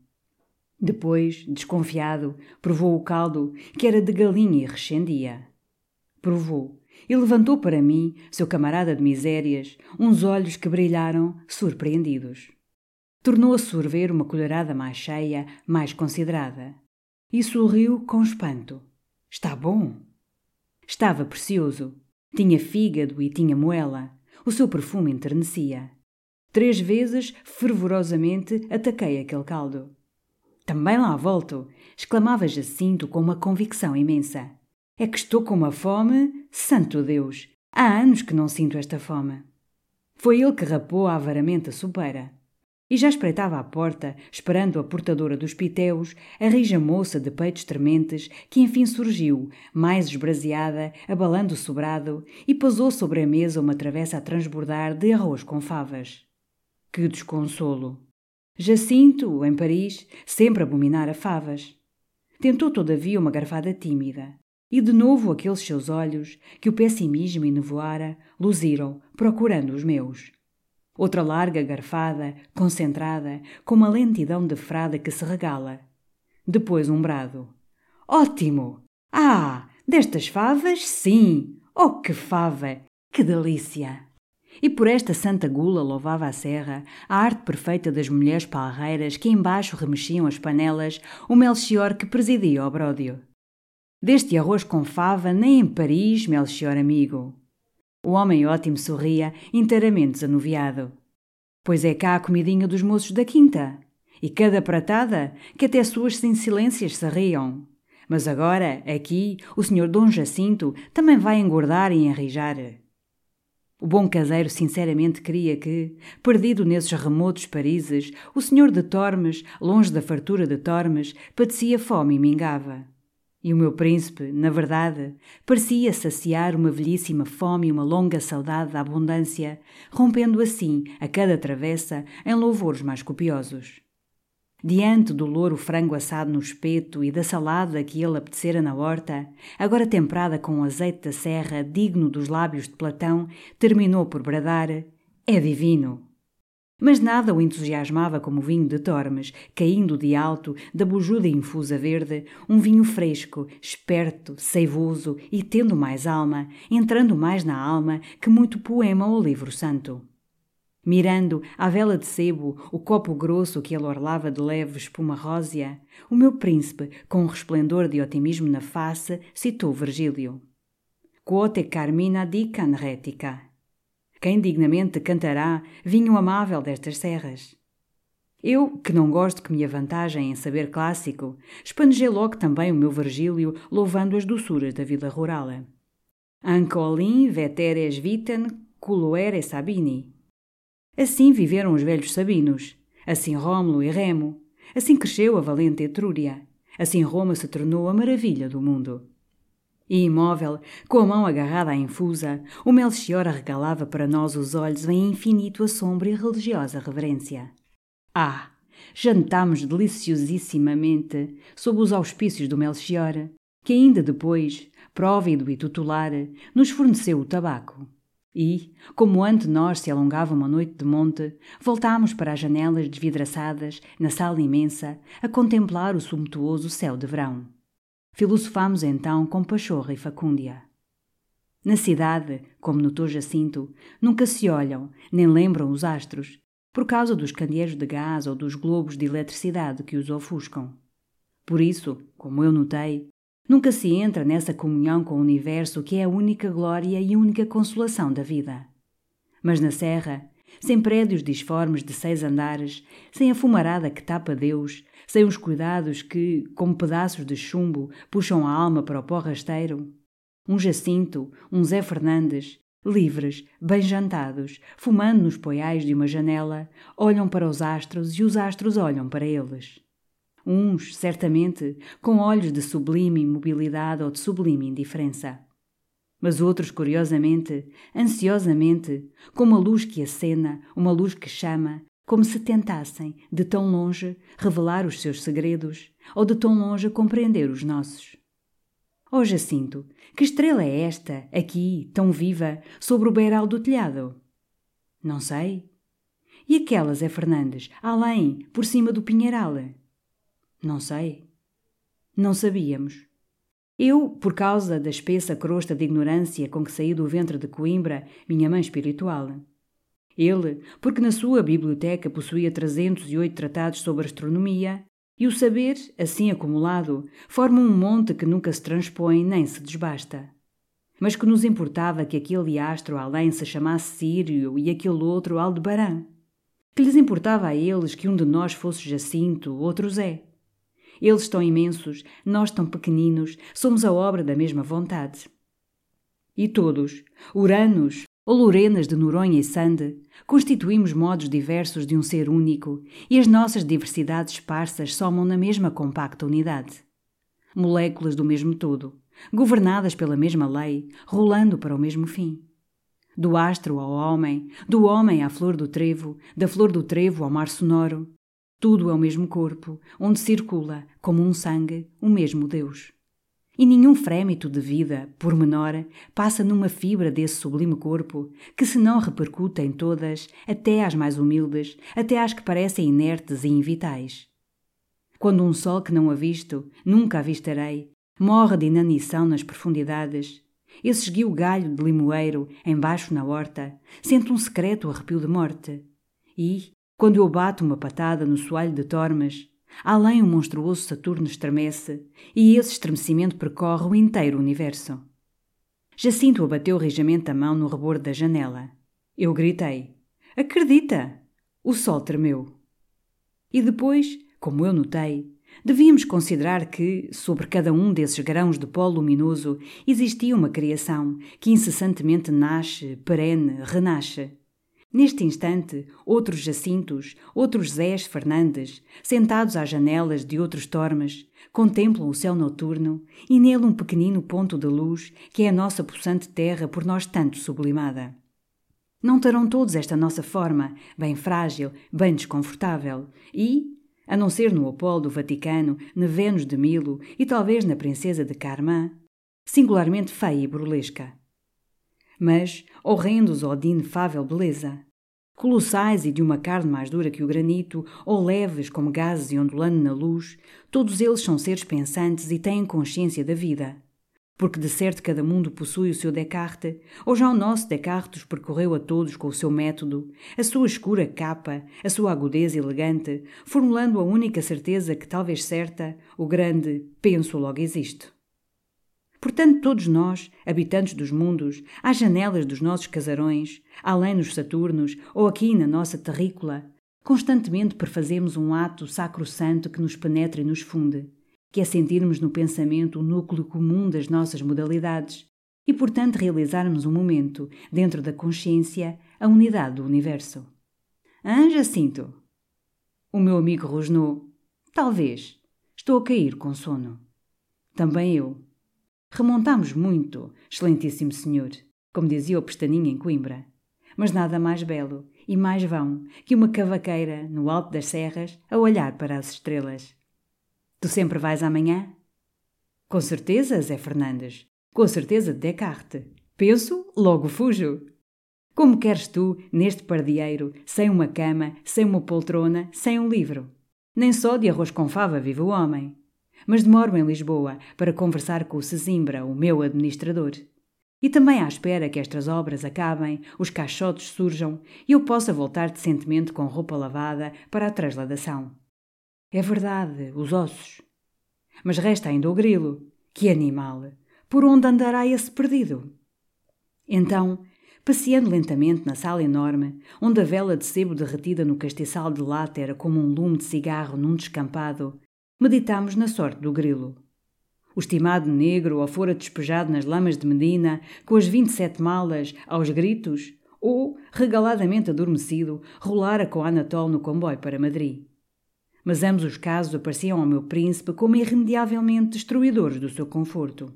Depois, desconfiado, provou o caldo, que era de galinha e recendia. Provou e levantou para mim, seu camarada de misérias, uns olhos que brilharam, surpreendidos. Tornou a sorver uma colherada mais cheia, mais considerada. E sorriu com espanto. Está bom. Estava precioso. Tinha fígado e tinha moela. O seu perfume enternecia. Três vezes, fervorosamente, ataquei aquele caldo. Também lá volto! exclamava Jacinto com uma convicção imensa. É que estou com uma fome, santo Deus! Há anos que não sinto esta fome. Foi ele que rapou avaramente a sopeira. E já espreitava à porta, esperando a portadora dos pitéus, a rija moça de peitos trementes, que enfim surgiu, mais esbraseada, abalando o sobrado, e pousou sobre a mesa uma travessa a transbordar de arroz com favas. Que desconsolo! Jacinto, em Paris, sempre abominara favas. Tentou, todavia, uma garfada tímida. E de novo aqueles seus olhos, que o pessimismo enevoara, luziram, procurando os meus. Outra larga garfada, concentrada, com uma lentidão de frada que se regala. Depois um brado. Ótimo! Ah, destas favas, sim! Oh, que fava! Que delícia! E por esta santa gula louvava a serra, a arte perfeita das mulheres palreiras que embaixo remexiam as panelas, o Melchior que presidia o bródio. Deste arroz com fava, nem em Paris, Melchior amigo. O homem ótimo sorria, inteiramente desanuviado. Pois é cá a comidinha dos moços da quinta. E cada pratada, que até suas sinsilências se riam. Mas agora, aqui, o senhor Dom Jacinto também vai engordar e enrijar. O bom caseiro sinceramente queria que, perdido nesses remotos Parises, o senhor de Tormes, longe da fartura de Tormes, padecia fome e mingava. E o meu príncipe, na verdade, parecia saciar uma velhíssima fome e uma longa saudade da abundância, rompendo assim, a cada travessa, em louvores mais copiosos. Diante do louro frango assado no espeto e da salada que ele apetecera na horta, agora temperada com azeite da serra digno dos lábios de Platão, terminou por bradar: É divino! Mas nada o entusiasmava como o vinho de Tormes, caindo de alto da bujuda infusa verde, um vinho fresco, esperto, seivoso e tendo mais alma, entrando mais na alma que muito poema ou livro santo. Mirando, à vela de sebo, o copo grosso que ele orlava de leve espuma rósea, o meu príncipe, com um resplendor de otimismo na face, citou Virgílio. Quote carmina dican retica quem dignamente cantará vinho amável destas serras? Eu, que não gosto que me avantajem em saber clássico, espanejei logo também o meu Virgílio louvando as doçuras da vida rural. Ancolin veteres vitem culoere sabini. Assim viveram os velhos sabinos, assim Rómulo e Remo, assim cresceu a valente Etrúria, assim Roma se tornou a maravilha do mundo. E imóvel, com a mão agarrada à infusa, o Melchior arregalava para nós os olhos em infinito assombro e religiosa reverência. Ah! Jantámos deliciosissimamente sob os auspícios do Melchior, que ainda depois, próvido e tutelar, nos forneceu o tabaco. E, como ante nós se alongava uma noite de monte, voltámos para as janelas desvidraçadas, na sala imensa, a contemplar o sumptuoso céu de verão. Filosofámos então com pachorra e facúndia. Na cidade, como notou Jacinto, nunca se olham, nem lembram os astros, por causa dos candeeiros de gás ou dos globos de eletricidade que os ofuscam. Por isso, como eu notei, nunca se entra nessa comunhão com o universo que é a única glória e única consolação da vida. Mas na serra, sem prédios disformes de seis andares, sem a fumarada que tapa Deus, sem os cuidados que, como pedaços de chumbo, puxam a alma para o pó rasteiro. Um Jacinto, um Zé Fernandes, livres, bem jantados, fumando nos poiais de uma janela, olham para os astros e os astros olham para eles. uns, certamente, com olhos de sublime imobilidade ou de sublime indiferença. Mas outros, curiosamente, ansiosamente, com uma luz que acena, uma luz que chama, como se tentassem, de tão longe, revelar os seus segredos, ou de tão longe compreender os nossos. Ó oh, Jacinto, que estrela é esta, aqui, tão viva, sobre o beiral do telhado? Não sei. E aquelas é Fernandes, além, por cima do pinheiral? Não sei. Não sabíamos. Eu, por causa da espessa crosta de ignorância com que saí do ventre de Coimbra, minha mãe espiritual. Ele, porque na sua biblioteca possuía 308 tratados sobre astronomia, e o saber, assim acumulado, forma um monte que nunca se transpõe nem se desbasta. Mas que nos importava que aquele astro além se chamasse Sírio e aquele outro Aldebarã? Que lhes importava a eles que um de nós fosse Jacinto, outro Zé? Eles tão imensos, nós tão pequeninos, somos a obra da mesma vontade. E todos, Uranos, ou Lorenas de Noronha e Sande, constituímos modos diversos de um ser único e as nossas diversidades esparsas somam na mesma compacta unidade. Moléculas do mesmo todo, governadas pela mesma lei, rolando para o mesmo fim. Do astro ao homem, do homem à flor do trevo, da flor do trevo ao mar sonoro, tudo é o mesmo corpo, onde circula, como um sangue, o mesmo Deus. E nenhum frémito de vida, por menor, passa numa fibra desse sublime corpo, que se não repercute em todas, até às mais humildes, até às que parecem inertes e invitais. Quando um sol que não avisto, nunca avistarei, morre de inanição nas profundidades, esse esguio galho de limoeiro, embaixo na horta, sente um secreto arrepio de morte. E, quando eu bato uma patada no soalho de tormes, Além o monstruoso Saturno estremece, e esse estremecimento percorre o inteiro universo. Jacinto abateu rijamente a mão no rebordo da janela. Eu gritei: Acredita! O sol tremeu. E depois, como eu notei, devíamos considerar que, sobre cada um desses grãos de pó luminoso, existia uma criação que incessantemente nasce, perene, renasce. Neste instante, outros Jacintos, outros Zés Fernandes, sentados às janelas de outros tormes, contemplam o céu noturno e nele um pequenino ponto de luz que é a nossa possante terra por nós tanto sublimada. Não terão todos esta nossa forma, bem frágil, bem desconfortável, e, a não ser no Apolo do Vaticano, na Vênus de Milo e talvez na Princesa de Carmã, singularmente feia e burlesca. Mas, horrendos ou de inefável beleza, Colossais e de uma carne mais dura que o granito, ou leves como gases e ondulando na luz, todos eles são seres pensantes e têm consciência da vida. Porque de certo cada mundo possui o seu Descartes, ou já o nosso Descartes percorreu a todos com o seu método, a sua escura capa, a sua agudeza elegante, formulando a única certeza que talvez certa, o grande penso logo existo. Portanto, todos nós, habitantes dos mundos, às janelas dos nossos casarões, além nos Saturnos ou aqui na nossa terrícola, constantemente perfazemos um ato sacro-santo que nos penetra e nos funde, que é sentirmos no pensamento o núcleo comum das nossas modalidades e, portanto, realizarmos um momento, dentro da consciência, a unidade do universo. Anja Jacinto? O meu amigo rosnou. Talvez. Estou a cair com sono. Também eu. Remontamos muito, excelentíssimo senhor, como dizia o Pestaninha em Coimbra. Mas nada mais belo e mais vão que uma cavaqueira no alto das serras a olhar para as estrelas. Tu sempre vais amanhã? Com certeza, Zé Fernandes. Com certeza, Descartes. Penso, logo fujo. Como queres tu, neste pardieiro, sem uma cama, sem uma poltrona, sem um livro? Nem só de arroz com fava vive o homem mas demoro em Lisboa para conversar com o Sesimbra, o meu administrador. E também à espera que estas obras acabem, os caixotes surjam e eu possa voltar decentemente com roupa lavada para a transladação. É verdade, os ossos. Mas resta ainda o grilo. Que animal! Por onde andará esse perdido? Então, passeando lentamente na sala enorme, onde a vela de sebo derretida no castiçal de lata era como um lume de cigarro num descampado, meditamos na sorte do grilo. O estimado negro ou fora despejado nas lamas de Medina, com as vinte e sete malas, aos gritos, ou, regaladamente adormecido, rolara com Anatol no comboio para Madrid. Mas ambos os casos apareciam ao meu príncipe como irremediavelmente destruidores do seu conforto.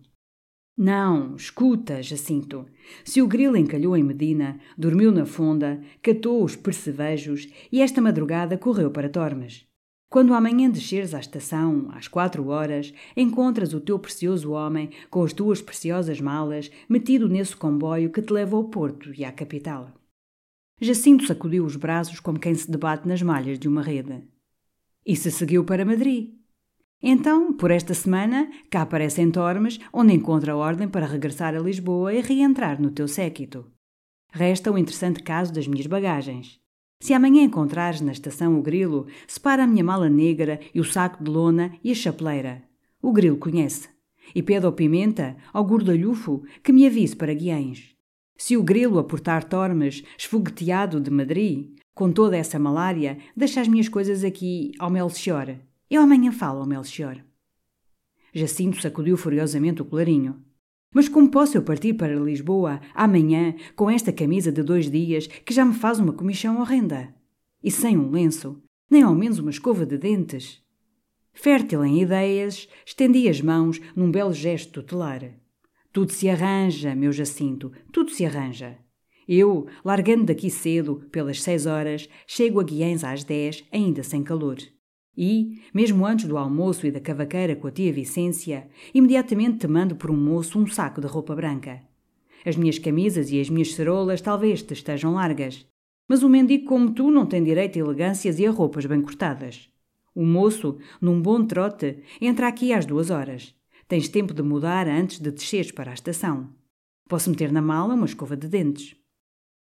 Não, escuta, Jacinto. Se o grilo encalhou em Medina, dormiu na fonda, catou os percevejos e esta madrugada correu para Tormes. Quando amanhã desceres à estação, às quatro horas, encontras o teu precioso homem com as tuas preciosas malas metido nesse comboio que te leva ao Porto e à capital. Jacinto sacudiu os braços como quem se debate nas malhas de uma rede. E se seguiu para Madrid? Então, por esta semana, cá aparece em Tormes, onde encontra a ordem para regressar a Lisboa e reentrar no teu séquito. Resta o interessante caso das minhas bagagens. Se amanhã encontrares na estação o grilo, separa a minha mala negra e o saco de lona e a chapeleira. O grilo conhece. E pede ao Pimenta, ao gordalhufo, que me avise para Guiães. Se o grilo aportar Tormes, esfogueteado de Madrid, com toda essa malária, deixa as minhas coisas aqui ao Melchior eu amanhã falo ao Melchior. Jacinto sacudiu furiosamente o colarinho. Mas como posso eu partir para Lisboa amanhã com esta camisa de dois dias que já me faz uma comichão horrenda? E sem um lenço, nem ao menos uma escova de dentes? Fértil em ideias, estendi as mãos num belo gesto tutelar. Tudo se arranja, meu Jacinto, tudo se arranja. Eu, largando daqui cedo, pelas seis horas, chego a Guiães às dez, ainda sem calor. E, mesmo antes do almoço e da cavaqueira com a tia Vicência, imediatamente te mando por um moço um saco de roupa branca. As minhas camisas e as minhas cerolas talvez te estejam largas, mas o mendigo como tu não tem direito a elegâncias e a roupas bem cortadas. O moço, num bom trote, entra aqui às duas horas. Tens tempo de mudar antes de desceres para a estação. Posso meter na mala uma escova de dentes.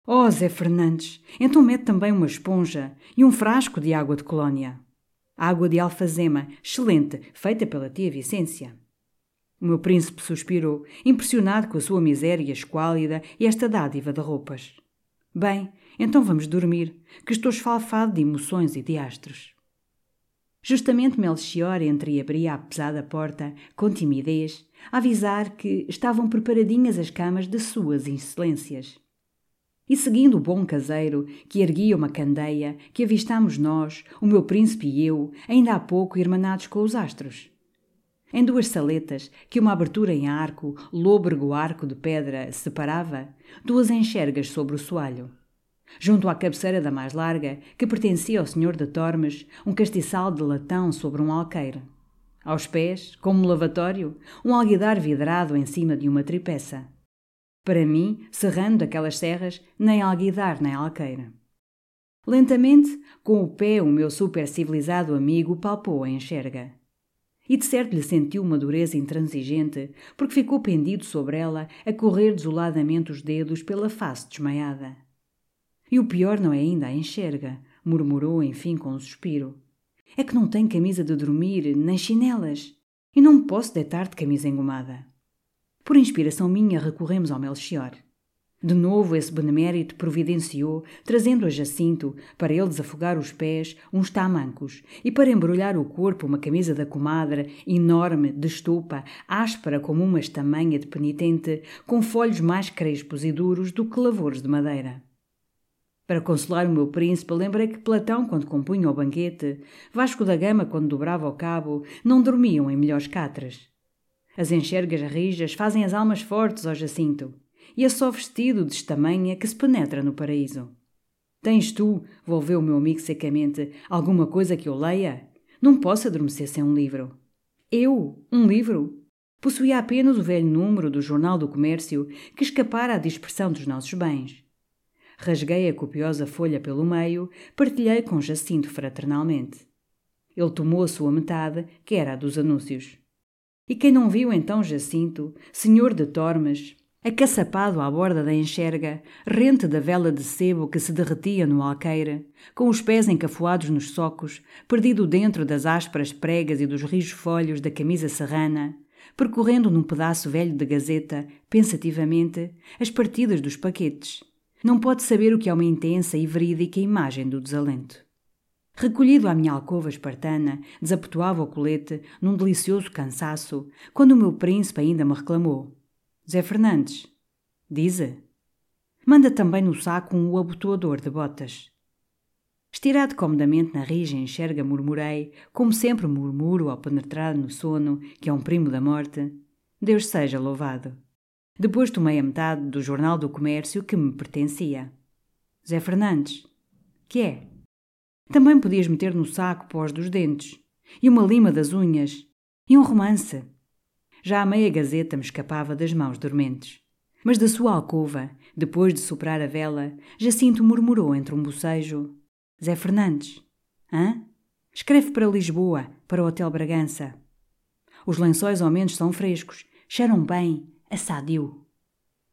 Oh, Zé Fernandes, então mete também uma esponja e um frasco de água de colónia. Água de alfazema, excelente, feita pela tia Vicência. O meu príncipe suspirou, impressionado com a sua miséria esquálida e esta dádiva de roupas. Bem, então vamos dormir, que estou esfalfado de emoções e de astros. Justamente Melchior entreabria a pesada porta, com timidez, a avisar que estavam preparadinhas as camas de suas excelências. E seguindo o bom caseiro, que erguia uma candeia, que avistamos nós, o meu príncipe e eu, ainda há pouco irmanados com os astros. Em duas saletas, que uma abertura em arco, lôbrego arco de pedra, separava, duas enxergas sobre o soalho. Junto à cabeceira da mais larga, que pertencia ao senhor de Tormes, um castiçal de latão sobre um alqueire. Aos pés, como um lavatório, um alguidar vidrado em cima de uma tripeça. Para mim, serrando aquelas serras, nem alguidar nem alqueira. Lentamente, com o pé, o meu super civilizado amigo palpou a enxerga. E de certo lhe sentiu uma dureza intransigente, porque ficou pendido sobre ela, a correr desoladamente os dedos pela face desmaiada. E o pior não é ainda a enxerga, murmurou enfim com um suspiro. É que não tem camisa de dormir, nem chinelas, e não me posso deitar de camisa engomada. Por inspiração minha, recorremos ao Melchior. De novo, esse benemérito providenciou, trazendo a Jacinto, para ele desafogar os pés, uns tamancos, e para embrulhar o corpo uma camisa da comadre, enorme, de estupa, áspera como uma estamanha de penitente, com folhos mais crespos e duros do que lavores de madeira. Para consolar o meu príncipe, lembrei que Platão, quando compunha o banquete, Vasco da Gama, quando dobrava o cabo, não dormiam em melhores catras. As enxergas rijas fazem as almas fortes, ó Jacinto, e é só vestido de estamanha que se penetra no paraíso. Tens tu, volveu o meu amigo secamente, alguma coisa que eu leia? Não posso adormecer sem um livro. Eu? Um livro? Possuía apenas o velho número do Jornal do Comércio que escapara à dispersão dos nossos bens. Rasguei a copiosa folha pelo meio, partilhei com Jacinto fraternalmente. Ele tomou a sua metade, que era a dos anúncios. E quem não viu então Jacinto, senhor de Tormes, acaçapado à borda da enxerga, rente da vela de sebo que se derretia no alqueire, com os pés encafuados nos socos, perdido dentro das ásperas pregas e dos rijos folhos da camisa serrana, percorrendo num pedaço velho de gazeta, pensativamente, as partidas dos paquetes. Não pode saber o que é uma intensa e verídica imagem do desalento. Recolhido à minha alcova espartana, desabotoava o colete num delicioso cansaço, quando o meu príncipe ainda me reclamou. Zé Fernandes, dize. Manda também no saco um abotoador de botas. Estirado comodamente na rija enxerga, murmurei, como sempre murmuro ao penetrar no sono, que é um primo da morte: Deus seja louvado. Depois tomei a metade do Jornal do Comércio que me pertencia. Zé Fernandes. Que é? Também podias meter no saco pós dos dentes, e uma lima das unhas, e um romance. Já a meia gazeta me escapava das mãos dormentes. Mas da sua alcova, depois de soprar a vela, Jacinto murmurou entre um bocejo: Zé Fernandes. Hã? Escreve para Lisboa, para o Hotel Bragança. Os lençóis ao menos são frescos, cheiram bem, a sadio.